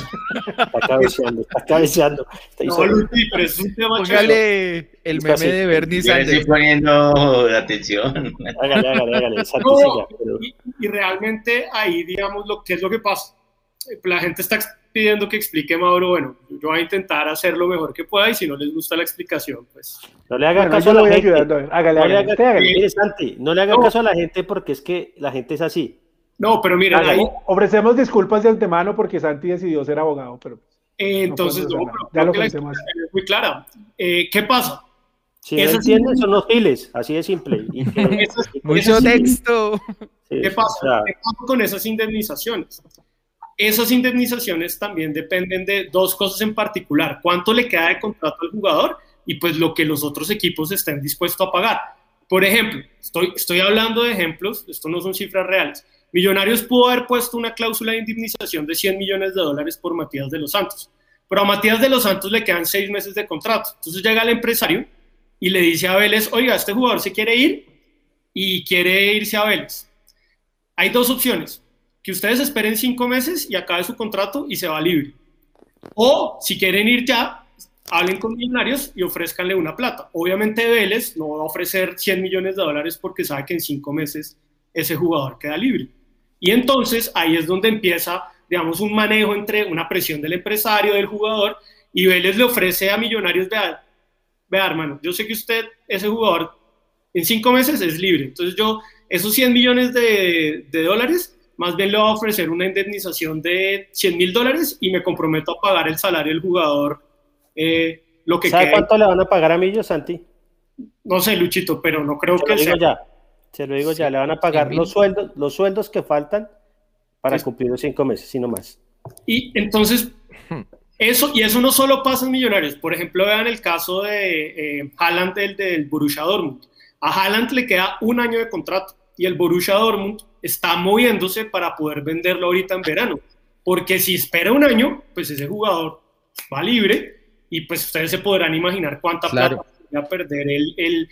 Está cabeceando, está cabeceando. no, Luqui, pero es un tema Póngale el meme de Bernie Sanders. estoy poniendo atención. Hágale, hágale, hágale. No, y, y, realmente ahí, digamos, lo que es lo que pasa. La gente está pidiendo que explique Mauro, bueno, yo voy a intentar hacer lo mejor que pueda y si no les gusta la explicación, pues... No le haga caso a la gente. Hágale, no, le haga, Santi, no le haga caso a la gente porque es que la gente es así. No, pero miren, ahí... Ofrecemos disculpas de antemano porque Santi decidió ser abogado, pero... Eh, entonces, no, ya lo es muy clara. Eh, ¿Qué pasa? Si no entienden, son los giles, así de simple. Mucho texto. ¿Qué pasa? ¿Qué pasa con esas indemnizaciones? Esas indemnizaciones también dependen de dos cosas en particular, cuánto le queda de contrato al jugador y pues lo que los otros equipos estén dispuestos a pagar. Por ejemplo, estoy, estoy hablando de ejemplos, esto no son cifras reales. Millonarios pudo haber puesto una cláusula de indemnización de 100 millones de dólares por Matías de los Santos, pero a Matías de los Santos le quedan seis meses de contrato. Entonces llega el empresario y le dice a Vélez, oiga, este jugador se quiere ir y quiere irse a Vélez. Hay dos opciones que ustedes esperen cinco meses y acabe su contrato y se va libre. O si quieren ir ya, hablen con millonarios y ofrezcanle una plata. Obviamente Vélez no va a ofrecer 100 millones de dólares porque sabe que en cinco meses ese jugador queda libre. Y entonces ahí es donde empieza, digamos, un manejo entre una presión del empresario, del jugador, y Vélez le ofrece a Millonarios, vea, vea hermano, yo sé que usted, ese jugador, en cinco meses es libre. Entonces yo, esos 100 millones de, de dólares, más bien le voy a ofrecer una indemnización de 100 mil dólares y me comprometo a pagar el salario del jugador. Eh, lo que ¿Sabe cuánto le van a pagar a Millo, Santi? No sé, Luchito, pero no creo Se que lo digo Ya. Se lo digo ya, le van a pagar los sueldos, los sueldos que faltan para cumplir los cinco meses, y no más. Y entonces, eso, y eso no solo pasa en Millonarios. Por ejemplo, vean el caso de eh, Haaland, del, del Borussia Dortmund. A Haaland le queda un año de contrato y el Borussia Dortmund está moviéndose para poder venderlo ahorita en verano. Porque si espera un año, pues ese jugador va libre y pues ustedes se podrán imaginar cuánta plata va a perder el, el...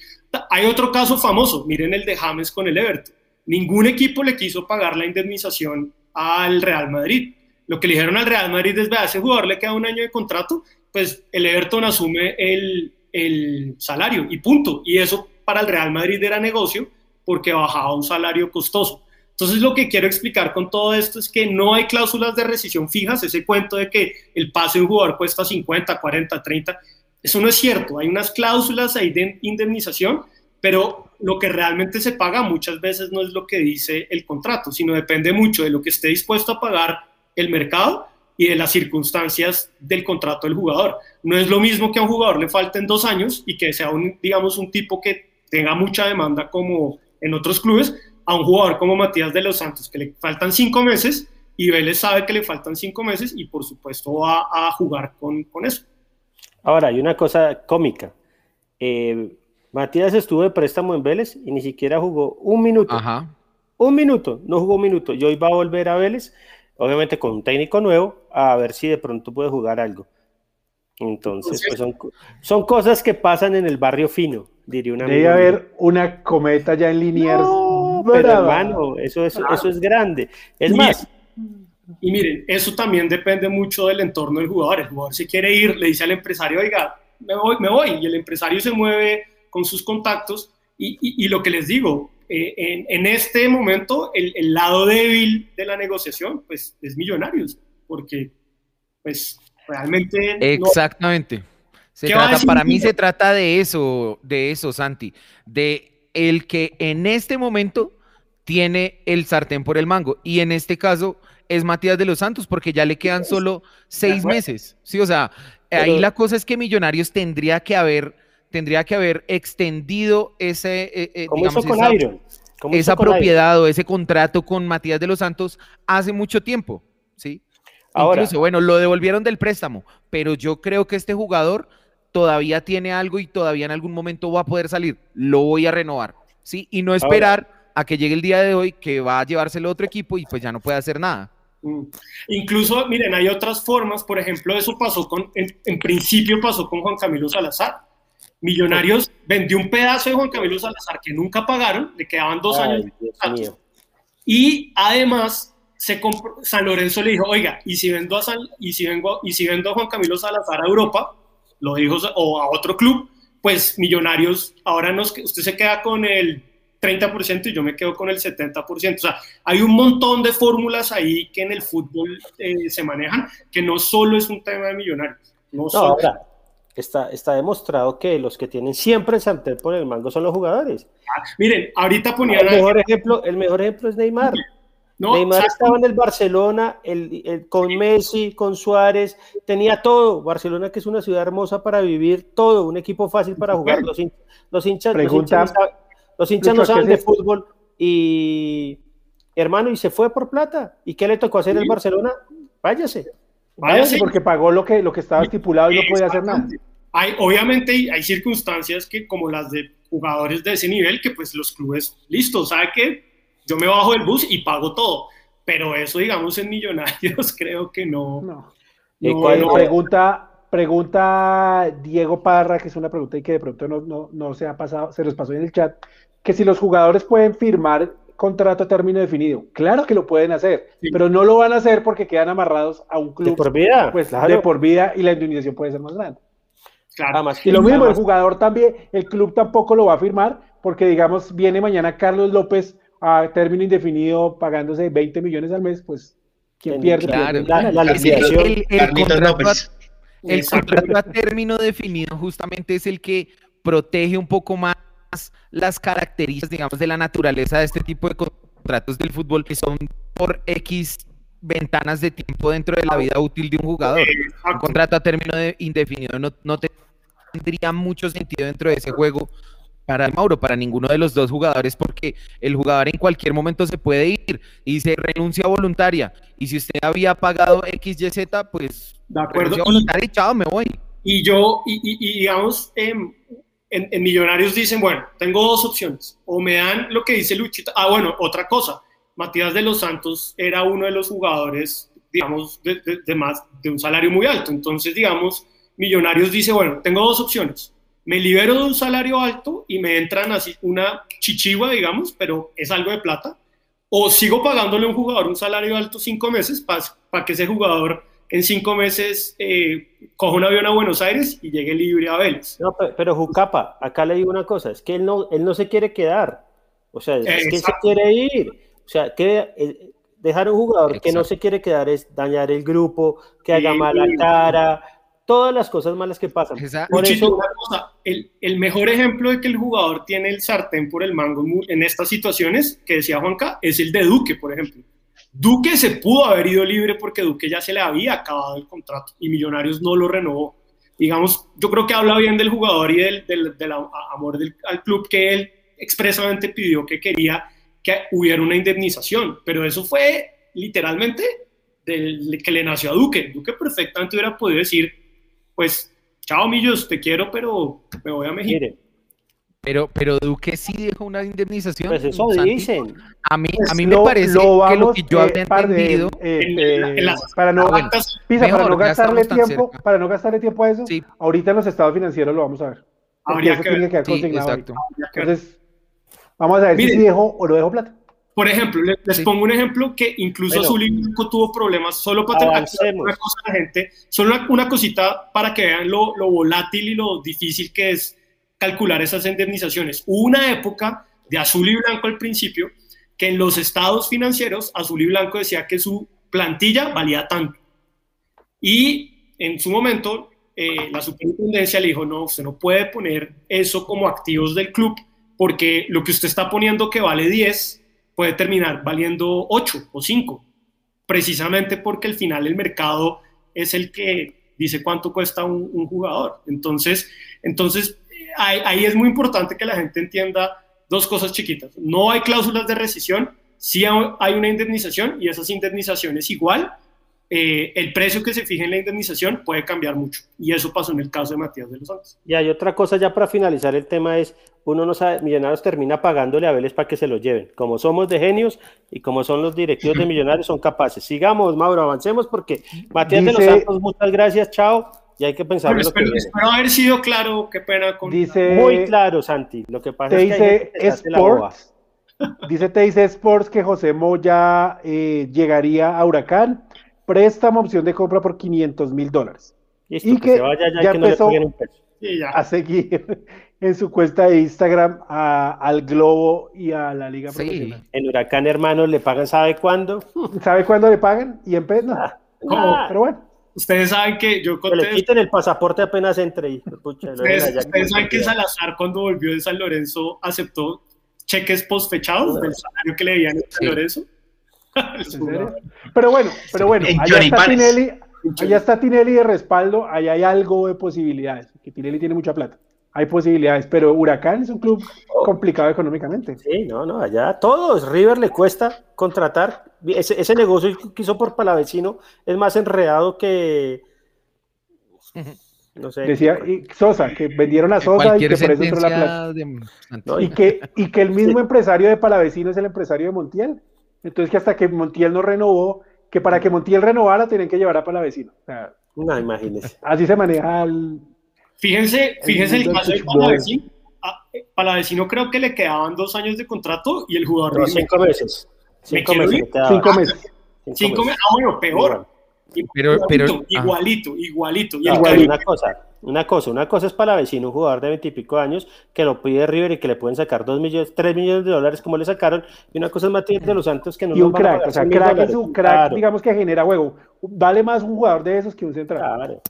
Hay otro caso famoso, miren el de James con el Everton. Ningún equipo le quiso pagar la indemnización al Real Madrid. Lo que le dijeron al Real Madrid es, vea, ese jugador le queda un año de contrato, pues el Everton asume el, el salario y punto. Y eso para el Real Madrid era negocio porque bajaba un salario costoso. Entonces lo que quiero explicar con todo esto es que no hay cláusulas de rescisión fijas, ese cuento de que el pase de un jugador cuesta 50, 40, 30, eso no es cierto, hay unas cláusulas ahí de indemnización, pero lo que realmente se paga muchas veces no es lo que dice el contrato, sino depende mucho de lo que esté dispuesto a pagar el mercado y de las circunstancias del contrato del jugador. No es lo mismo que a un jugador le falten dos años y que sea un, digamos, un tipo que tenga mucha demanda como en otros clubes a un jugador como Matías de los Santos, que le faltan cinco meses y Vélez sabe que le faltan cinco meses y por supuesto va a jugar con, con eso. Ahora, hay una cosa cómica. Eh, Matías estuvo de préstamo en Vélez y ni siquiera jugó un minuto. Ajá. Un minuto, no jugó un minuto. Y hoy va a volver a Vélez, obviamente con un técnico nuevo, a ver si de pronto puede jugar algo. Entonces, pues son, cosas que pasan en el barrio fino, diría una Debe haber una cometa ya en Liniers. No, pero hermano, eso, eso, eso es grande. Es más. Y miren, eso también depende mucho del entorno del jugador. El jugador se quiere ir, le dice al empresario, oiga, me voy, me voy. Y el empresario se mueve con sus contactos. Y, y, lo que les digo, eh, en, en, este momento el, el, lado débil de la negociación, pues es Millonarios, porque pues realmente... Exactamente. Se trata, para mí se trata de eso, de eso, Santi, de el que en este momento tiene el sartén por el mango. Y en este caso es Matías de los Santos, porque ya le quedan solo seis meses. Sí, o sea, ahí la cosa es que Millonarios tendría que haber, tendría que haber extendido ese, eh, eh, digamos, esa, esa propiedad o ese contrato con Matías de los Santos hace mucho tiempo, ¿sí? Ahora, Incluso, bueno, lo devolvieron del préstamo, pero yo creo que este jugador todavía tiene algo y todavía en algún momento va a poder salir. Lo voy a renovar, ¿sí? Y no esperar a que llegue el día de hoy que va a llevárselo otro equipo y pues ya no puede hacer nada. Mm. Incluso, miren, hay otras formas, por ejemplo, eso pasó con, en, principio pasó con Juan Camilo Salazar. Millonarios vendió un pedazo de Juan Camilo Salazar que nunca pagaron, le quedaban dos años. Y además, se San Lorenzo le dijo, oiga, y si vendo a y si vengo, y si vendo a Juan Camilo Salazar a Europa, lo dijo, o a otro club, pues Millonarios, ahora nos, usted se queda con el 30% y yo me quedo con el 70%. O sea, hay un montón de fórmulas ahí que en el fútbol eh, se manejan, que no solo es un tema de millonarios. No, ahora, está, está demostrado que los que tienen siempre el por el mango son los jugadores. Ah, miren, ahorita ponían... El mejor, ejemplo, el mejor ejemplo es Neymar. Neymar estaba en el Barcelona, el, con Messi, con Suárez, tenía todo. Barcelona, que es una ciudad hermosa para vivir, todo, un equipo fácil para jugar. Los, los hinchas, los hinchas los hinchas no saben de fútbol y, hermano, y se fue por plata. ¿Y qué le tocó hacer el Barcelona? Váyase. Váyase porque pagó lo que, lo que estaba estipulado y no podía hacer nada. Hay, obviamente hay circunstancias que, como las de jugadores de ese nivel, que pues los clubes, listo, ¿sabe qué? Yo me bajo del bus y pago todo. Pero eso, digamos, en Millonarios creo que no. no. Y cuando pregunta, pregunta Diego Parra, que es una pregunta y que de pronto no, no, no se ha pasado, se los pasó en el chat que si los jugadores pueden firmar contrato a término definido. Claro que lo pueden hacer, pero no lo van a hacer porque quedan amarrados a un club de por vida, pues, de por vida y la indemnización puede ser más grande. Claro. y lo mismo, el jugador también, el club tampoco lo va a firmar porque, digamos, viene mañana Carlos López a término indefinido pagándose 20 millones al mes, pues, ¿quién pierde? La, la, el, el contrato a término definido justamente es el que protege un poco más las características, digamos, de la naturaleza de este tipo de contratos del fútbol que son por X ventanas de tiempo dentro de la vida útil de un jugador. Un contrato a término indefinido no, no tendría mucho sentido dentro de ese juego para Mauro, para ninguno de los dos jugadores, porque el jugador en cualquier momento se puede ir y se renuncia voluntaria. Y si usted había pagado XYZ, pues de acuerdo. voluntaria y chao, me voy. Y yo, y, y, digamos, eh, en, Millonarios dicen, bueno, tengo dos opciones, o me dan lo que dice Luchito, ah, bueno, otra cosa, Matías de los Santos era uno de los jugadores, digamos, de, más, de un salario muy alto, entonces, digamos, Millonarios dice, bueno, tengo dos opciones, me libero de un salario alto y me entran así una chichigua, digamos, pero es algo de plata, o sigo pagándole a un jugador un salario alto cinco meses para que ese jugador en cinco meses eh, coja un avión a Buenos Aires y llegue libre a Vélez. No, pero, Jucapa, acá le digo una cosa, es que él no, él no se quiere quedar, o sea, es que él se quiere ir, o sea, que eh, dejar un jugador que no se quiere quedar es dañar el grupo, que haga mala cara, todas las cosas malas que pasan. Por eso, el, el, mejor ejemplo de que el jugador tiene el sartén por el mango en estas situaciones, que decía Juanca, es el de Duque, por ejemplo. Duque se pudo haber ido libre porque Duque ya se le había acabado el contrato y Millonarios no lo renovó. Digamos, yo creo que habla bien del jugador y del, del, amor del, al club que él expresamente pidió que quería que hubiera una indemnización, pero eso fue literalmente del que le nació a Duque. Duque perfectamente hubiera podido decir, pues, chao Millos, te quiero, pero me voy a México. Pero, pero Duque sí dejó una indemnización. Pues eso dicen. A mí, a mí me parece que lo que yo había entendido. para no, para no gastarle tiempo, para no gastarle tiempo a eso, ahorita en los estados financieros lo vamos a ver. Habría que, tiene que quedar consignado. Entonces, vamos a ver si dejó o lo dejó plata. Por ejemplo, les, pongo un ejemplo que incluso Azul y Blanco tuvo problemas solo para tener una cosa a la gente, solo una, cosita para que vean lo, lo, volátil y lo difícil que es calcular esas indemnizaciones. Hubo una época de Azul y Blanco al principio que en los estados financieros Azul y Blanco decía que su plantilla valía tanto. Y en su momento eh, la superintendencia le dijo, no, usted no puede poner eso como activos del club porque lo que usted está poniendo que vale 10 puede terminar valiendo 8 o 5, precisamente porque al final el mercado es el que dice cuánto cuesta un, jugador. Entonces, entonces ahí, ahí, es muy importante que la gente entienda dos cosas chiquitas. No hay cláusulas de rescisión, sí hay una indemnización y esas indemnizaciones igual eh, el precio que se fije en la indemnización puede cambiar mucho. Y eso pasó en el caso de Matías de los Santos. Y hay otra cosa ya para finalizar el tema es, uno no sabe, Millonarios termina pagándole a Vélez para que se lo lleven. Como somos de genios y como son los directivos de Millonarios, son capaces. Sigamos, Mauro, avancemos porque Matías de los Santos, muchas gracias, chao. Y hay que pensar en lo espero, que espero haber sido claro, qué pena con... Dice, Muy claro, Santi. Lo que pasa es que... Dice Sports, dice Te dice Sports que José Moya eh, llegaría a Huracán préstamo opción de compra por 500 mil dólares. Y que, ya, empezó a seguir en su cuenta de Instagram al Globo y a la Liga Profesional. En Huracán, hermanos, le pagan, ¿sabe cuándo? ¿Sabe cuándo le pagan? Y en no. Ah, pero bueno. Ustedes saben que yo conté... Le quiten el pasaporte apenas entre. ustedes, saben que Salazar cuando volvió de San Lorenzo aceptó cheques postfechados del salario que le debían en San Lorenzo. pero bueno, pero bueno, allá está, Tinelli, allá está Tinelli de respaldo, allá hay algo de posibilidades, que Tinelli tiene mucha plata. Hay posibilidades, pero Huracán es un club oh. complicado económicamente. Sí, no, no, allá todos. River le cuesta contratar. Ese, ese negocio que hizo por Palavecino es más enredado que. No sé. Decía Sosa, que vendieron a Sosa y que por eso entró la plata. y, que, y que el mismo empresario de Palavecino es el empresario de Montiel. Entonces que hasta que Montiel no renovó, que para que Montiel renovara tenían que llevar a Palavecino. O sea, no, imagínese. Así se maneja el... Fíjense, fíjense el, caso de Palavecino. Ah, Palavecino creo que le quedaban dos años de contrato y el jugador... No, cinco meses. Cinco meses, cinco meses. Cinco meses. Ah, bueno, peor. Pero, pero, igualito, igualito, Una cosa, una cosa, una cosa es para la vecino, un jugador de veintipico años que lo pide River y que le pueden sacar dos millones, tres millones de dólares como le sacaron, y una cosa es Matías de los Santos que no y un crack, o sea, crack es un crack, digamos que genera juego. Vale más un jugador de esos que un central.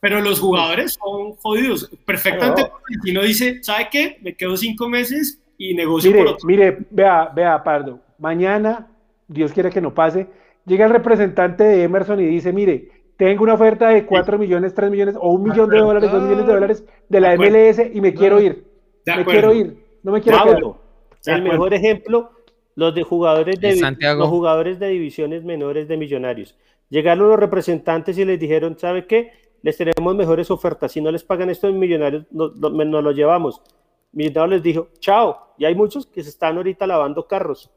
Pero los jugadores son jodidos. Perfectamente, si no dice, ¿sabe qué? Me quedo cinco meses y negocio mire, por otro. Mire, vea, vea, Pardo, mañana, Dios quiere que no pase, llega el representante de Emerson y dice, mire, tengo una oferta de 4 millones, 3 millones o un millón de dólares, 2 millones de dólares de la MLS y me quiero ir. Me quiero ir. No me quiero quedar. El mejor ejemplo, los de jugadores de los jugadores de divisiones menores de millonarios. Llegaron los representantes y les dijeron, ¿sabe qué? Les tenemos mejores ofertas. Si no les pagan esto en millonarios, nos, lo llevamos. Millonarios les dijo, chao. Y hay muchos que se están ahorita lavando carros.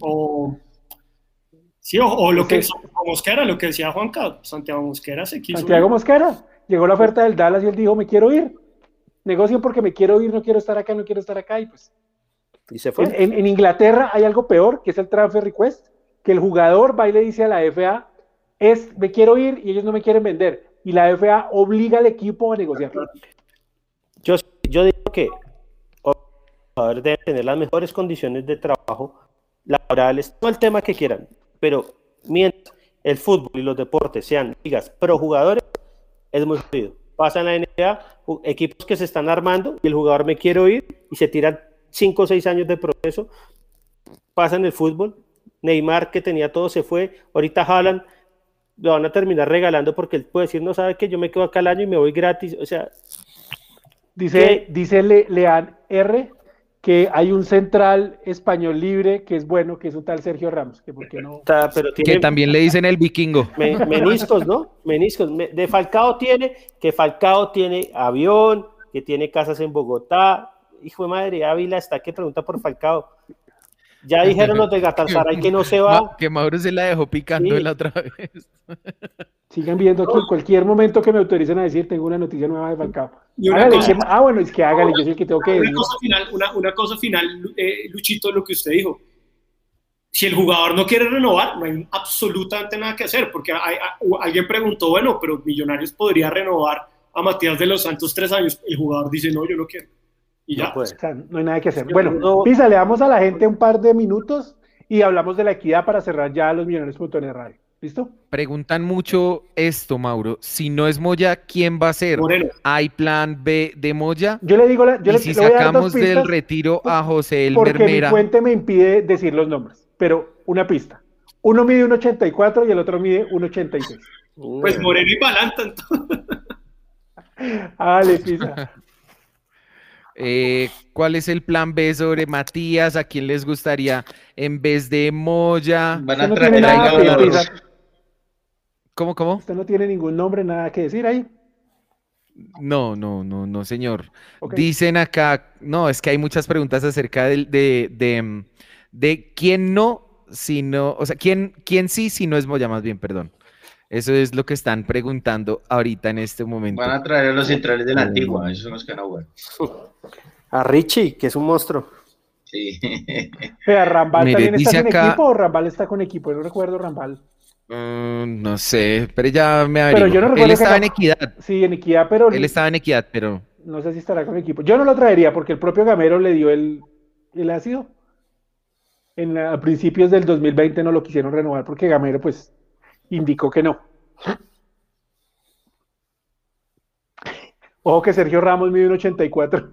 O Sí, o, lo que Mosquera, lo que decía Juan Carlos, Santiago Mosquera se quiso. Santiago Mosquera, llegó la oferta del Dallas y él dijo, me quiero ir. Negocien porque me quiero ir, no quiero estar acá, no quiero estar acá, y pues. Y se fue. En, Inglaterra hay algo peor, que es el transfer request, que el jugador va y le dice a la FA, es, me quiero ir y ellos no me quieren vender. Y la FA obliga al equipo a negociar. Yo, yo digo que los jugadores deben tener las mejores condiciones de trabajo laborales, todo el tema que quieran, pero mientras el fútbol y los deportes sean ligas pro jugadores, es muy jodido. Pasa en la NBA, equipos que se están armando y el jugador me quiere oír y se tiran 5 o 6 años de proceso. Pasa en el fútbol. Neymar, que tenía todo, se fue. Ahorita Haaland lo van a terminar regalando porque él puede decir, no sabe que yo me quedo acá al año y me voy gratis. O sea, dice, dice Lean R que hay un central español libre que es bueno, que es un tal Sergio Ramos, que por qué no... que también le dicen el vikingo. meniscos, ¿no? Meniscos. De Falcao tiene, que Falcao tiene avión, que tiene casas en Bogotá, hijo de madre, Ávila está que pregunta por Falcao. Ya dijeron los de Gatarzaray que no se va. Que Mauro se la dejó picando la otra vez. Sigan viendo aquí, en cualquier momento que me autoricen a decir, tengo una noticia nueva de Falcao. ah, bueno, es que hágale, yo soy el que tengo que decir. Una cosa final, una, cosa final eh, Luchito, lo que usted dijo. Si el jugador no quiere renovar, no hay absolutamente nada que hacer, porque alguien preguntó, bueno, pero Millonarios podría renovar a Matías de los Santos tres años. El jugador dice, no, yo no quiero. Y ya. No, hay nada que hacer. Bueno, Pisa, le damos a la gente un par de minutos y hablamos de la equidad para cerrar ya los millonarios.net radio. ¿Listo? Preguntan mucho esto, Mauro. Si no es Moya, ¿quién va a ser? ¿Hay plan B de Moya? Yo le digo, la, yo y si sacamos del retiro a José El Porque mi fuente me impide decir los nombres, pero una pista. Uno mide 1.84 y el otro mide 1.86. Pues Moreno y Balanta, entonces. Dale, Pisa. Eh, ¿Cuál es el plan B sobre Matías? ¿A quién les gustaría en vez de Moya? Van a traer a ¿Cómo, cómo? Usted no tiene ningún nombre, nada que decir ahí. No, no, no, no, señor. Dicen acá, no, es que hay muchas preguntas acerca de, de, de, quién no, sino, o sea, quién, quién sí, si no es Moya, más bien, perdón. Eso es lo que están preguntando ahorita en este momento. Van a traer a los centrales de la antigua, esos son los que no, bueno. A Richie, que es un monstruo. Sí. ¿Rambal también está con equipo o Rambal está con equipo? Yo no recuerdo Rambal. Mm, no sé, pero ya me Pero yo no Él estaba en Equidad. Sí, en Equidad, pero... Él estaba en Equidad, pero... No sé si estará con equipo. Yo no lo traería porque el propio Gamero le dio el, el ácido. En, a principios del 2020 no lo quisieron renovar porque Gamero pues indicó que no. Ojo que Sergio Ramos mide un 84.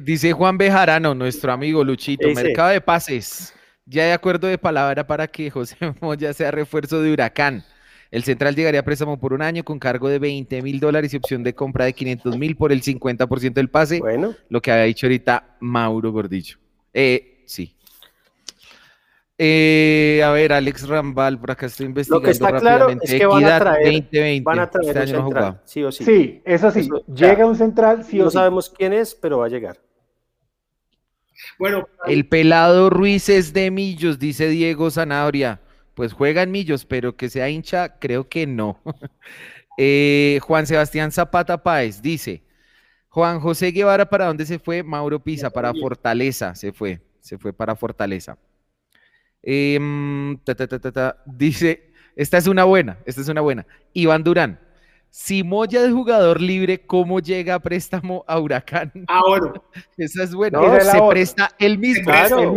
dice Juan Bejarano, nuestro amigo Luchito, mercado de pases. Ya de acuerdo de palabra para que José Moya sea refuerzo de Huracán. El central llegaría a préstamo por un año con cargo de 20 mil dólares y opción de compra de 500 mil por el 50% del pase. Bueno. Lo que había dicho ahorita Mauro Gordillo. Eh, sí. Eh, a ver, Alex Rambal, por acá estoy investigando. Lo que está claro es que van a traer, van a traer este un central, sí o sí. Sí, eso sí. llega un central, sí o sí. No sabemos quién es, pero va a llegar. Bueno, el pelado Ruiz es de Millos, dice Diego Zanabria. Pues juega en Millos, pero que sea hincha, creo que no. Eh, Juan Sebastián Zapata Páez dice: Juan José Guevara, ¿para dónde se fue? Mauro Pisa, para Fortaleza se fue. Se fue para Fortaleza. Em, dice, esta es una buena, esta es una buena. Iván Durán, si Moya de jugador libre, ¿cómo llega a préstamo a Huracán? Ah, bueno. Esa es buena. se presta él mismo.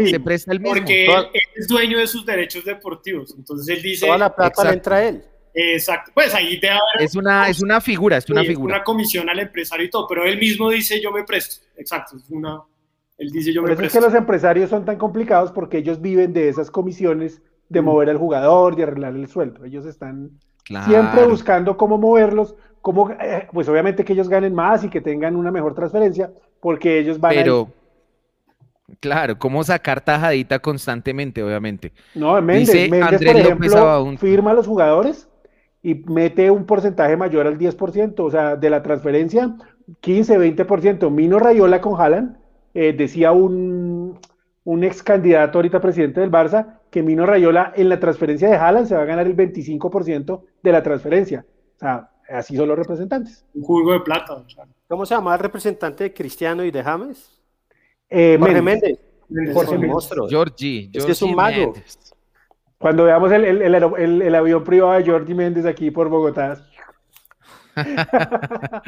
Se presta, el mismo. Porque él, es dueño de sus derechos deportivos. Entonces él dice. Toda la plata le entra él. Exacto. Pues ahí te Es una, es una figura, es una figura. una comisión al empresario y todo, pero él mismo dice yo me presto. Exacto. Es una. Él dice yo me eso es que los empresarios son tan complicados porque ellos viven de esas comisiones de mm. mover al jugador, de arreglar el sueldo. Ellos están siempre buscando cómo moverlos, cómo, eh, pues obviamente que ellos ganen más y que tengan una mejor transferencia, porque ellos van Pero, claro, cómo sacar tajadita constantemente, obviamente. No, Méndez, Méndez por ejemplo, firma a los jugadores y mete un porcentaje mayor al 10%, o sea, de la transferencia, 15, 20%. Mino Rayola con Haaland eh, decía un, un, ex candidato ahorita presidente del Barça que Mino Rayola en la transferencia de Haaland se va a ganar el 25% de la transferencia. O sea, así son los representantes. Un juego de plata. ¿Cómo se llama el representante de Cristiano y de James? Eh, Jorge Méndez. Jorge Monstruo. Georgie. Este es un mago. Cuando veamos el, el, el, avión privado de Jordi Méndez aquí por Bogotá.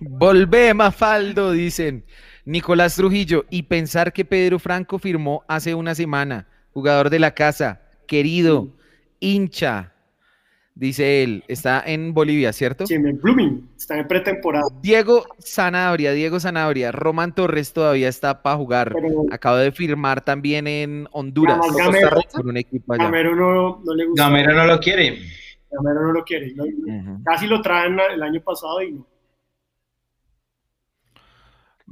Volvé, Mafaldo, dicen. Nicolás Trujillo, y pensar que Pedro Franco firmó hace una semana, jugador de la casa, querido, hincha, dice él, está en Bolivia, ¿cierto? Sí, en Blooming, está en pretemporada. Diego Sanabria, Diego Sanabria, Roman Torres todavía está para jugar, acabo de firmar también en Honduras, Gamero, un equipo allá. Gamero no, no, le gusta. Gamero no lo quiere. Gamero no lo quiere, casi lo traen el año pasado y no.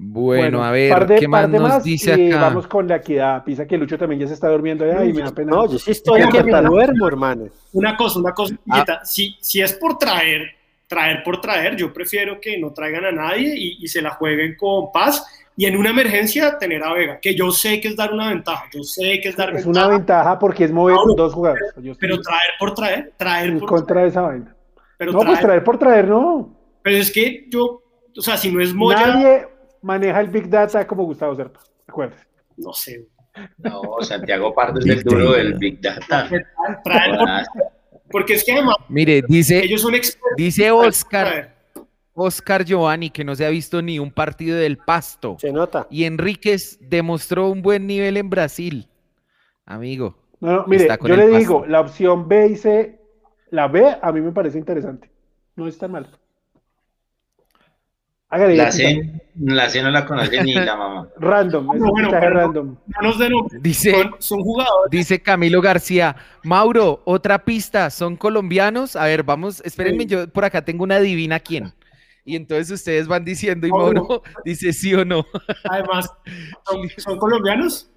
Bueno, a ver, ¿qué más nos dice acá? Vamos con la equidad. Pisa que Lucho también ya se está durmiendo allá y me da pena. No, yo sí estoy aquí, me duermo, hermano. Una cosa, una cosa, ah. si, si es por traer, traer por traer, yo prefiero que no traigan a nadie y, se la jueguen con paz, y en una emergencia tener a Vega, que yo sé que es dar una ventaja, yo sé que es dar Es una ventaja porque es mover dos jugadores. Pero, traer por traer, traer en por contra de esa vaina. no, pues traer por traer, no. Pero es que yo, o sea, si no es Moya... Nadie maneja el Big Data como Gustavo Serpa, acuérdate. No sé. No, Santiago Pardo es el duro del Big Data. Porque es que además... Mire, dice, ellos son expertos. Dice Oscar... Oscar Giovanni, que no se ha visto ni un partido del pasto. Se nota. Y Enríquez demostró un buen nivel en Brasil. Amigo. No, no mire, yo le digo, la opción B y C, la B a mí me parece interesante. No es tan mal. La, C, la C no la conoce ni la mamá. Random, es no, random. No nos den dice, son, jugadores. Dice Camilo García, Mauro, otra pista, ¿son colombianos? A ver, vamos, espérenme, yo por acá tengo una divina quién y entonces ustedes van diciendo y Mauro dice sí o no. Además, ¿son, colombianos?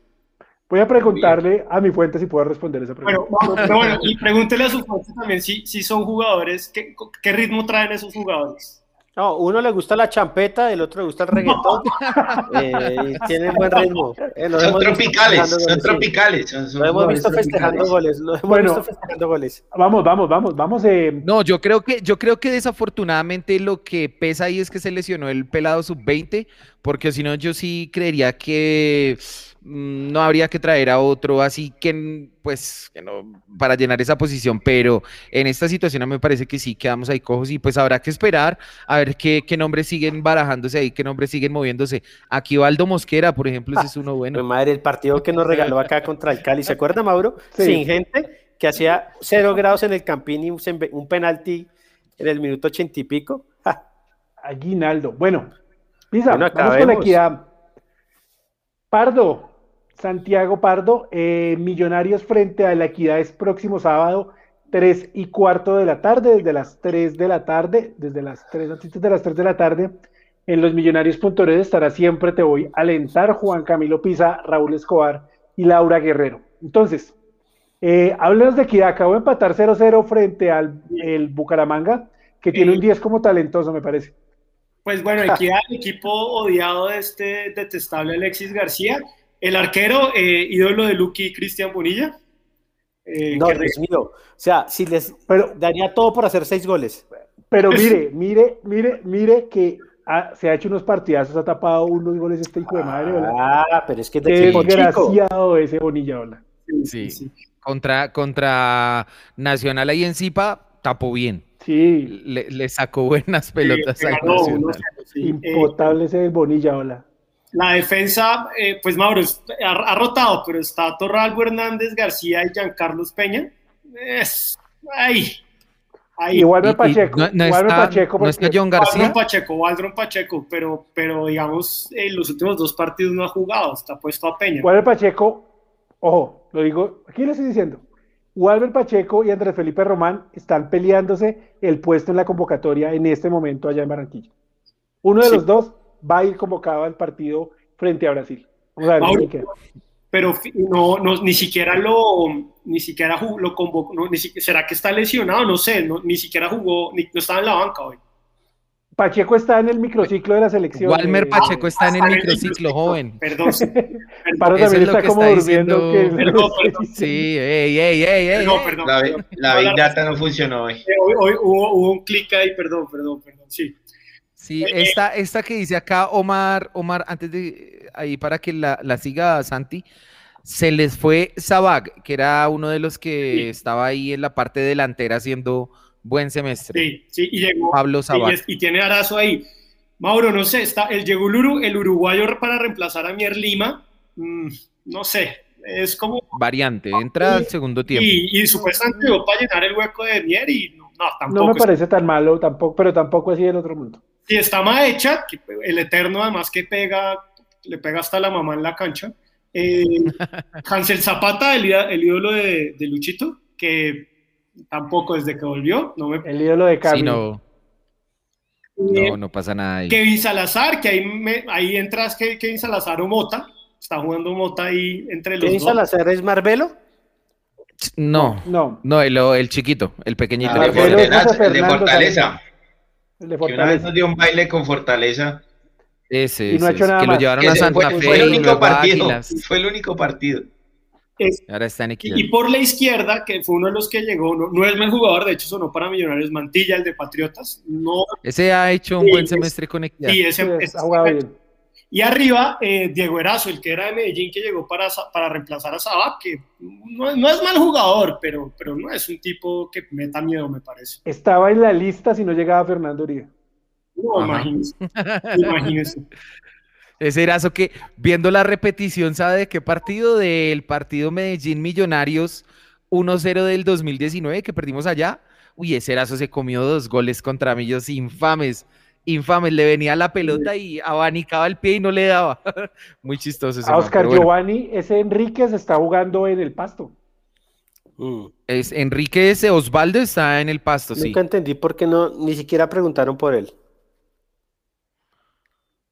Voy a preguntarle a mi fuente si puedo responder esa pregunta. Bueno, bueno y pregúntele a su fuente también si, si son jugadores, ¿qué, ¿qué ritmo traen esos jugadores? No, uno le gusta la champeta, el otro le gusta el reggaetón. eh, tienen buen ritmo. Eh, son tropicales, son tropicales. lo hemos visto festejando goles. Lo hemos visto festejando goles. Vamos, vamos, vamos, vamos. Eh. No, yo creo que, yo creo que desafortunadamente lo que pesa ahí es que se lesionó el pelado sub-20, porque si no, yo sí creería que no habría que traer a otro así que, pues, que no, para llenar esa posición, pero en esta situación me parece que sí quedamos ahí cojos y pues habrá que esperar a ver qué, qué nombres siguen barajándose ahí, qué nombres siguen moviéndose. Aquí Valdo Mosquera, por ejemplo, ese es uno bueno. madre, el partido que nos regaló acá contra el Cali, ¿se acuerda, Mauro? Sin gente, que hacía cero grados en el Campín y un, penalti en el minuto ochenta y pico. Aguinaldo. Bueno, Pisa, vamos con aquí a Pardo, Santiago Pardo, eh, Millonarios frente a la Equidad es próximo sábado, 3 y cuarto de la tarde, desde las 3 de la tarde, desde las 3 antes de las 3 de la tarde, en los Millonarios.red estará siempre Te Voy a Alentar, Juan Camilo Pisa, Raúl Escobar y Laura Guerrero. Entonces, eh, háblenos de Equidad, acabo de empatar 0-0 frente al el Bucaramanga, que tiene un 10 como talentoso, me parece. Pues bueno, Equidad, el equipo odiado de este detestable Alexis García, el arquero, eh, ídolo de Lucky, Cristian Bonilla. Eh, no, Dios mío. O sea, si les pero, daría todo por hacer seis goles. Pero mire, mire, mire, mire que se ha hecho unos partidazos, ha tapado unos goles este hijo de madre, ¿verdad? Ah, pero es que de Qué desgraciado ese Bonilla, hola. Sí, sí, Contra, contra Nacional ahí en Zipa, tapó bien. Sí. Le, sacó buenas pelotas a Nacional. Impotable ese Bonilla, hola. La defensa, eh, pues Mauro, ha, rotado, pero está Torralbo Hernández, García y Giancarlos Peña. Es, ahí, ahí. Igual Pacheco. no, está, Pacheco. No está John García. Waldron Pacheco, Waldron Pacheco, pero, pero digamos, en los últimos dos partidos no ha jugado, está puesto a Peña. Walter Pacheco, ojo, lo digo, aquí le estoy diciendo. Walter Pacheco y Andrés Felipe Román están peleándose el puesto en la convocatoria en este momento allá en Barranquilla. Uno de los dos va a ir convocado al partido frente a Brasil. pero no, no, ni siquiera lo, ni siquiera lo convocó, ni será que está lesionado, no sé, ni siquiera jugó, ni, no estaba en la banca hoy. Pacheco está en el microciclo de la selección. Walmer Pacheco está en el microciclo, joven. Perdón. Paro también está como durmiendo. Perdón, Sí, ey, ey, ey, ey. perdón, la, la Big Data no funcionó hoy. Hoy, hubo, hubo, un clic ahí, perdón, perdón, perdón, sí. Sí, eh, esta, esta que dice acá Omar, Omar, antes de ahí para que la, la siga Santi, se les fue Sabag, que era uno de los que estaba ahí en la parte delantera haciendo buen semestre. Sí, sí, y llegó Pablo Sabag. Y, tiene Arazo ahí. Mauro, no sé, está el llegó el uruguayo para reemplazar a Mier Lima. Mm, no sé, es como. Variante, entra al segundo tiempo. Y, y supuestamente llegó para llenar el hueco de Mier y no, tampoco. No me parece tan malo, tampoco, pero tampoco así el otro mundo. Y está mal hecha, el Eterno además que pega, le pega hasta la mamá en la cancha. Eh, Hansel Zapata, el, ídolo de, Luchito, que tampoco desde que volvió. No me... El ídolo de Carlos. no. Eh, no, no pasa nada ahí. Kevin Salazar, que ahí, ahí entras que Kevin Salazar o Mota. Está jugando Mota ahí entre los ¿Kevin Salazar es Marbelo? No, no, no el, el chiquito, el pequeñito. Ah, el, de Fortaleza. El de Fortaleza. Que una vez nos dio un baile con Fortaleza. Ese, y no ha hecho nada que más. lo llevaron a Santa fue, Fe. fue el y único partido. Fue el único partido. Es- Ahora está en Equidad. y por la izquierda, que fue uno de los que llegó, no, no es mal jugador, de hecho sonó para Millonarios Mantilla, el de Patriotas. No, Ese ha hecho un Sí, buen es- semestre con Equidad. y ese, Sí, ese- ha jugado bien. Y arriba, eh, Diego Erazo, el que era de Medellín, que llegó para, para reemplazar a Sabat, que no, no es mal jugador, pero, pero no es un tipo que meta miedo, me parece. Estaba en la lista si no llegaba Fernando Uribe. No, Ajá. imagínese. imagínese. Ese Erazo que, viendo la repetición, ¿sabe de qué partido? Del partido Medellín Millonarios 1-0 del 2019 que perdimos allá. Uy, ese Erazo se comió dos goles contra Millos infames, infames. Le venía la pelota y abanicaba el pie y no le daba. Muy chistoso ese A man, Oscar pero bueno. Giovanni, ese Enríquez está jugando en el pasto. Mm. Es Enrique ese Osvaldo está en el pasto, sí. Nunca entendí por qué no, ni siquiera preguntaron por él.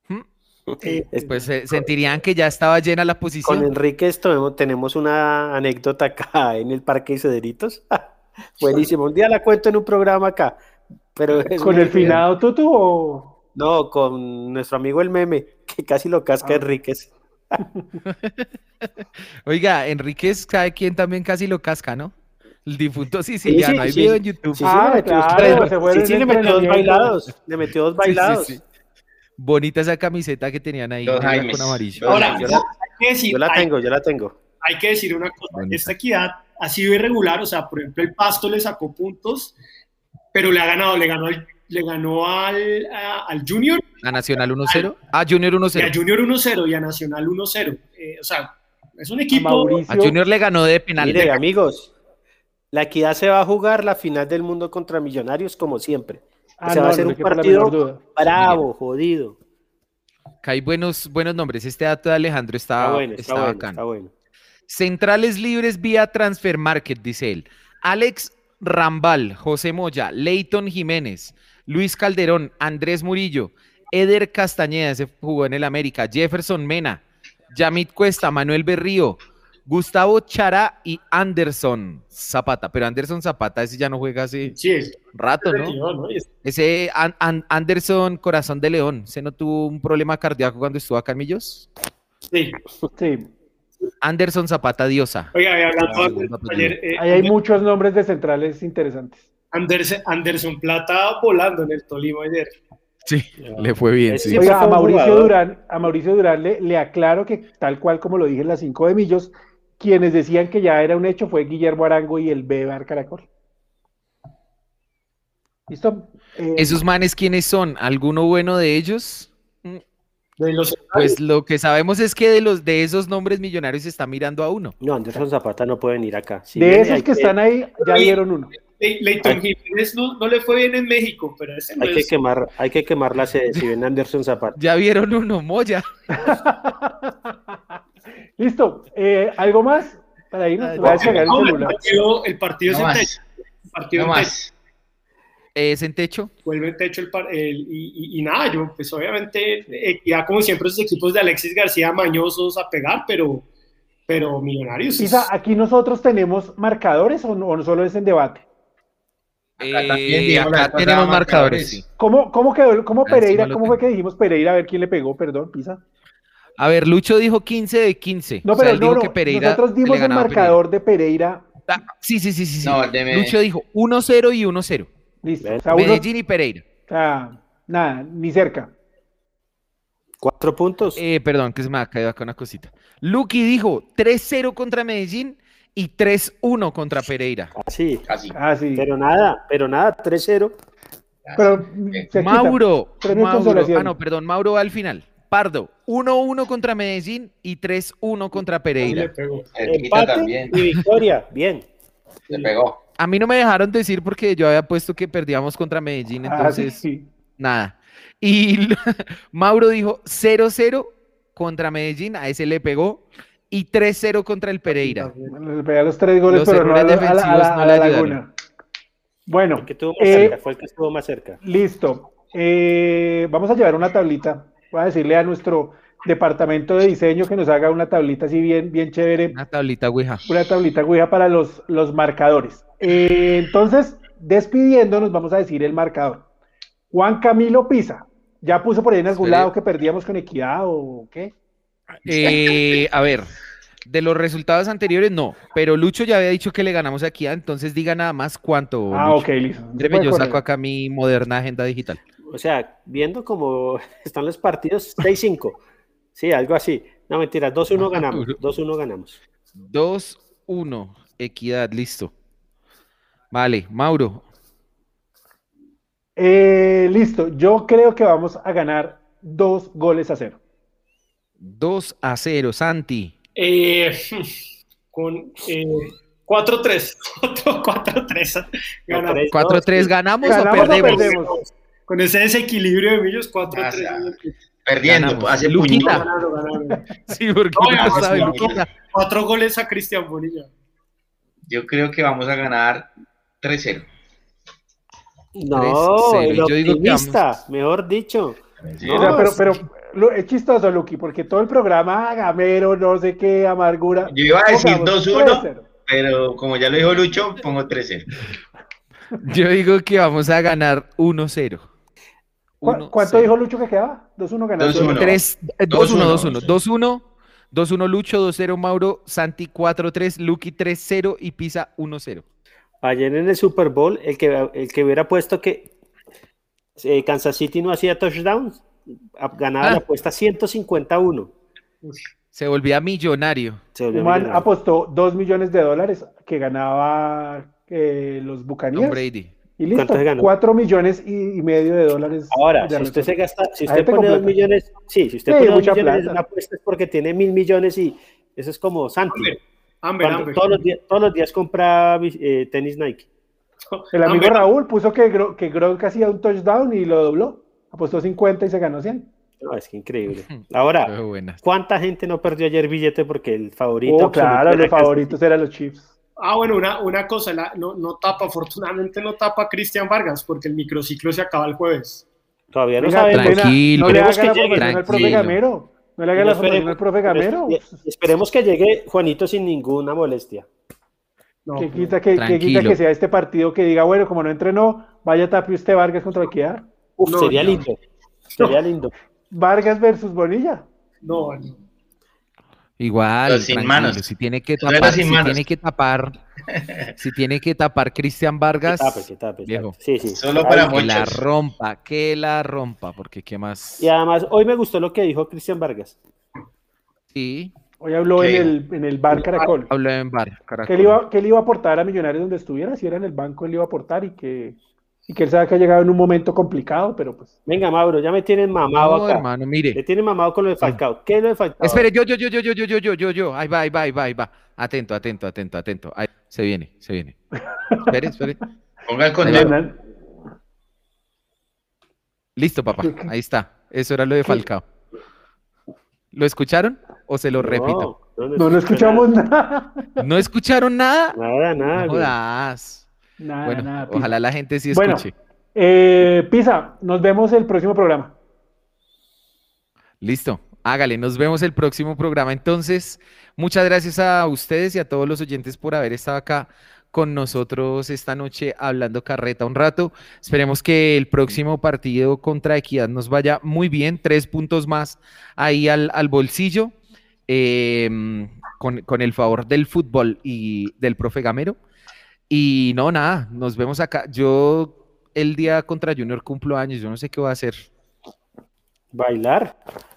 ¿Mm? Eh, Pues se- sentirían que ya estaba llena la Con posición. Enrique esto- tenemos una anécdota acá en el Parque de Cedritos. Buenísimo. Un día la cuento en un programa acá. Pero es ¿Con el finado Tutu o...? No, con nuestro amigo el meme, que casi lo casca Ah. Enríquez. Oiga, Enríquez, ¿sabe quién también casi lo casca, no? El difunto siciliano. sí, Hay sí. video en YouTube. Sí, Ah, sí, le metió, claro, se fue sí, en sí, le metió dos bailados. Le metió dos Sí, sí, bailados. sí. Bonita esa camiseta que tenían ahí, con amarillo. Ahora, yo la- hay que decir, Yo la hay- tengo, yo la tengo. hay que decir una cosa, Bonita. esta equidad ha sido irregular, o sea, por ejemplo, el Pasto le sacó puntos, pero le ha ganado, le ganó al, le ganó al, a- al Junior, A Nacional 1-0. Ah, Junior y a 1-0. Junior 1-0 y a Nacional 1-0. Eh, o sea, es un A equipo... A Mauricio, Junior le ganó de penal. Mire, amigos, la equidad se va a jugar la final del mundo contra Millonarios como siempre. Ah, se va a no un partido bravo, jodido. Acá hay buenos, buenos nombres. Este dato de Alejandro está, Está bueno, está, está bueno, está bueno. Centrales libres vía Transfer Market, dice él. Alex Rambal, José Moya, Leighton Jiménez, Luis Calderón, Andrés Murillo, Eder Castañeda, se jugó en el América, Jefferson Mena, Yamit Cuesta, Manuel Berrío, Gustavo Chara y Anderson Zapata. Pero Anderson Zapata, ese ya no juega hace Sí, es rato, ¿no? Ese An- An- Anderson Corazón de León, ¿se no tuvo un problema cardíaco cuando estuvo acá en Millos? sí. Sí, Anderson Zapata Diosa. Oiga, había hablado Ah, antes, buen ayer, eh, ahí hay muchos nombres de centrales interesantes. Anderson, Anderson Plata volando en el Tolima ayer. Sí, le fue bien, sí. Oiga, a Mauricio. Durán, a Mauricio Durán le, le aclaro que tal cual como lo dije en las cinco de Millos, quienes decían que ya era un hecho fue Guillermo Arango y el Bebar Caracol. ¿Listo? Eh, ¿Esos manes quiénes son? ¿Alguno bueno de ellos? De los Pues lo que sabemos es que de los de esos nombres millonarios se está mirando a uno. No, Anderson Zapata no puede venir acá. Si de viene, esos hay que están ahí, ya Oye, dieron uno. Le- Leighton Jiménez no, no le fue bien en México, pero ese no Hay que quemar, hay que quemar la sede si viene Anderson Zapata. Ya vieron uno, Moya. Listo. Eh, ¿Algo más? Para irnos, voy a no, el el partido, el partido No es en más. El partido No más. Es en techo. Vuelve en techo el, par- el- y, y- y nada, yo pues obviamente eh, ya como siempre esos equipos de Alexis García mañosos a pegar, pero, pero millonarios. Isa, ¿aquí nosotros tenemos marcadores o no, o solo es en debate? Acá Eh, también acá pasada tenemos marcadores. marcadores. sí. ¿Cómo, cómo quedó, cómo Ah, sí, Pereira, cómo fue que dijimos Pereira? A ver quién le pegó, perdón, Pisa. A ver, Lucho dijo 15 de 15. No, O sea, pero no, dijo no, que Pereira nosotros dimos el marcador de Pereira. Ah, sí, sí, sí, sí. sí. No, deme- Lucho dijo 1-0 y 1-0. Listo. O sea, uno- Medellín y Pereira. sea, nada, ni cerca. Cuatro puntos. Eh, perdón, que se me ha caído acá una cosita. Lucky dijo 3-0 contra Medellín y 3-1 contra Pereira. Así. Casi. Ah, sí. Pero nada, pero nada, 3-0. Pero. Mauro, Mauro, ah no, perdón, Mauro va al final. Pardo, 1-1 contra Medellín y 3-1 contra Sí le Pereira. pegó. Empate también. y victoria. Bien. Se pegó. A mí no me dejaron decir porque yo había puesto que perdíamos contra Medellín, Ah, entonces sí. nada. Y Mauro dijo 0-0 contra Medellín, a ese le pegó, y 3-0 contra el Pereira. Le pegué los tres goles, Los pero no a, errores la- a la- a la, defensivos no a le la ayudaron. laguna. Bueno, El que estuvo más eh, cerca, fue el que estuvo más cerca. listo. Eh, vamos a llevar una tablita. Voy a decirle a nuestro departamento de diseño que nos haga una tablita así bien, bien chévere, Una tablita, Ouija. una tablita Ouija para los, los marcadores. Eh, entonces, despidiéndonos, vamos a decir el marcador. Juan Camilo Pisa, ¿Ya puso por ahí en algún lado que perdíamos con equidad o qué? Eh, a ver, de los resultados anteriores no, pero Lucho ya había dicho que le ganamos a Equidad, entonces diga nada más cuánto. Ah, ok, listo. yo saco acá mi moderna agenda digital. O sea, viendo cómo están los partidos, 6-5. Sí, algo así. No, mentira, 2-1 ganamos. 2-1 ganamos. 2-1, Equidad, listo. Vale, Mauro. Eh, listo, yo creo que vamos a ganar dos goles a cero. 2 a 0, Santi. Eh, con eh, 4-3. 4-3. 4-3 ganamos, o perdemos. Con ese desequilibrio de Millos, 4-3. Ah, perdiendo, hace Luquita. Sí, porque no, sabe, Luquita. Cuatro goles a Cristian Bonilla. Yo creo que vamos a ganar 3-0. No, el yo digo que mejor dicho. No, pero, pero es chistoso, Luqui, porque todo el programa, gamero, no sé qué, amargura. Yo iba a decir 2-1, pero como ya lo dijo Lucho, pongo 3-0. Yo digo que vamos a ganar 1-0. ¿Cuánto dijo Lucho que quedaba? 2-1 ganando. 2-1, 2-1. 2-1 Lucho, 2-0 Mauro, Santi 4-3, Luqui 3-0 y Pisa 1-0. Ayer en el Super Bowl, el que, el que hubiera puesto que eh, Kansas City no hacía touchdowns, ganaba la ah. apuesta 151. Se volvía millonario. Se apostó 2 millones de dólares que ganaba eh, los Buccaneers. Brady. Y listo, 4 millones y, medio de dólares. Ahora, si usted se gasta, si usted pone 2 millones, sí, si usted pone 2 millones en apuesta es porque tiene mil millones y eso es como Santi. Todos, los días, todos los días compra eh, tenis Nike. El amigo Raúl puso que, que Gronk hacía un touchdown y lo dobló apostó 50 y se ganó 100. No, es que increíble. Ahora, ¿cuánta gente no perdió ayer billete porque el favorito? Oh, claro, los favoritos eran los Chiefs. Ah, bueno, una, una cosa, no, no tapa, afortunadamente no tapa Cristian Vargas porque el microciclo se acaba el jueves. Todavía no sabe. Tranquilo, no le haga la promoción al profe Gamero. No le haga la promoción al profe Gamero. Esperemos que llegue Juanito sin ninguna molestia. No, que, quita que, que, quita que sea este partido que diga, bueno, como no entrenó, vaya tape usted Vargas contra Equidad sería lindo. Sería lindo. Vargas versus Bonilla. No, Igual, sin manos. si tiene que tapar, si tiene que tapar, si tiene que tapar Cristian Vargas, que tape, que tape, Sí, sí. Solo para que la rompa, que la rompa, porque qué más. Y además, hoy me gustó lo que dijo Cristian Vargas. Sí. Hoy habló en el, en el bar Caracol. Habló en bar Caracol. Que él, iba, que él iba a aportar a Millonarios donde estuviera, si era en el banco, él iba a aportar y que y que él sabe que ha llegado en un momento complicado, pero pues. Venga, Mauro, ya me tienen mamado no, hermano, mire. Me tienen mamado con lo de Falcao. ¿Qué es lo de Falcao? Espere, yo, yo, yo, yo, yo, yo, yo, yo, yo, yo. Ahí va, ahí va, ahí va, ahí va. Atento, atento, atento, atento. Ahí, se viene, se viene. espere, espere. Ponga el conteo. Listo, papá. Ahí está. Eso era lo de Falcao. ¿Lo escucharon o se lo repito? No, no, no escuchamos nada. ¿No escucharon nada? Nada, nada. No jodas. Nada, bueno, nada, ojalá la gente sí escuche. Bueno, eh, Pisa, nos vemos el próximo programa. Listo, hágale, nos vemos el próximo programa. Entonces, muchas gracias a ustedes y a todos los oyentes por haber estado acá con nosotros esta noche hablando carreta un rato. Esperemos que el próximo partido contra Equidad nos vaya muy bien, tres puntos más ahí al, bolsillo, em, con, con, el favor del fútbol y del profe Gamero. Y no, nada, nos vemos acá. Yo el día contra Junior cumplo años, yo no sé qué voy a hacer. Bailar.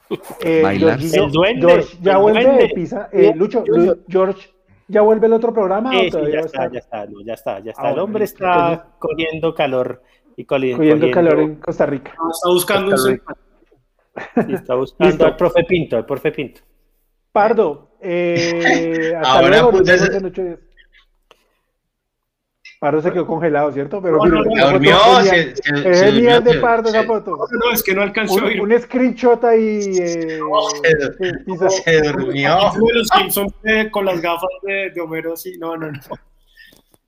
Eh, Bailar. el duende, George, ya vuelve Pisa. Eh, Lucho, George, ¿ya vuelve el otro programa? Sí, ya, está, ya, está, ya está, ya está, el hombre está cogiendo calor. Y cogiendo, calor en Costa Rica. está buscando un está buscando al profe Pinto, al profe Pinto. Pardo, eh, hasta Ahora, luego, pues, Pardo se quedó congelado, ¿cierto? Pero no, no, no, durmió, se, se, es genial de Pardo esa foto. No, es que no alcanzó un, a ir. Un screenshot ahí. Eh, se, se, durmió. los Simpsons eh, con las gafas de, de Homero, sí. No, no, no.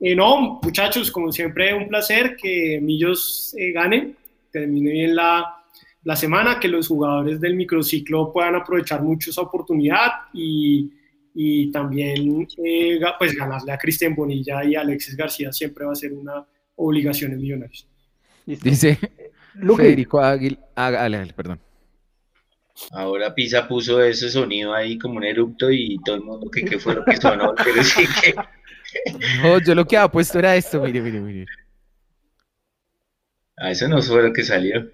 Eh, no, muchachos, como siempre, un placer que Millos eh, gane, termine bien la, la semana, que los jugadores del microciclo puedan aprovechar mucho esa oportunidad y y también eh, pues ganarle a Cristian Bonilla y a Alexis García siempre va a ser una obligación en Millonarios. Dice, Federico Águil, Águil, perdón. Ahora Pisa puso ese sonido ahí como un erupto y todo el mundo que qué fue lo que sonó, pero sí que... No, yo lo que había puesto era esto, mire, mire, mire. Ah, eso no fue lo que salió.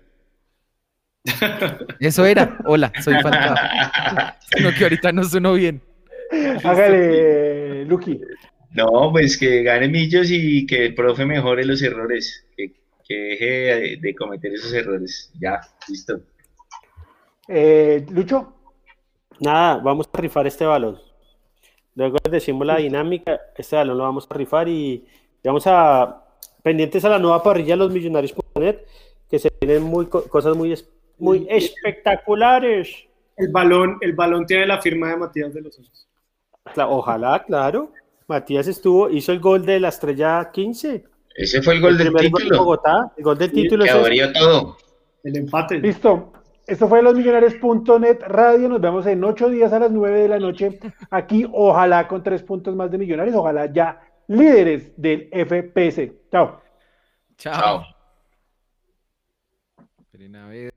Eso era, hola, soy Falcao. Sino que ahorita no sonó bien. Hágale, Lucky. No, pues que gane Millos y que el profe mejore los errores, que, deje de, cometer esos errores. Ya, listo. Eh, Lucho. Nada, vamos a rifar este balón. Luego decimos la dinámica, este balón lo vamos a rifar y vamos a pendientes a la nueva parrilla de los millonarios.net, que se tienen muy, cosas muy, muy espectaculares. El balón, el balón tiene la firma de Matías de los Osos. Ojalá, claro. Matías estuvo, hizo el gol de la estrella 15. Ese fue el gol del título. Bogotá, el gol del título. Que abrió todo. El empate. Listo. Esto fue losmillonarios.net radio. Nos vemos en ocho días a las nueve de la noche. Aquí, ojalá con tres puntos más de millonarios. Ojalá ya líderes del FPS. Chao. Chao. Chao.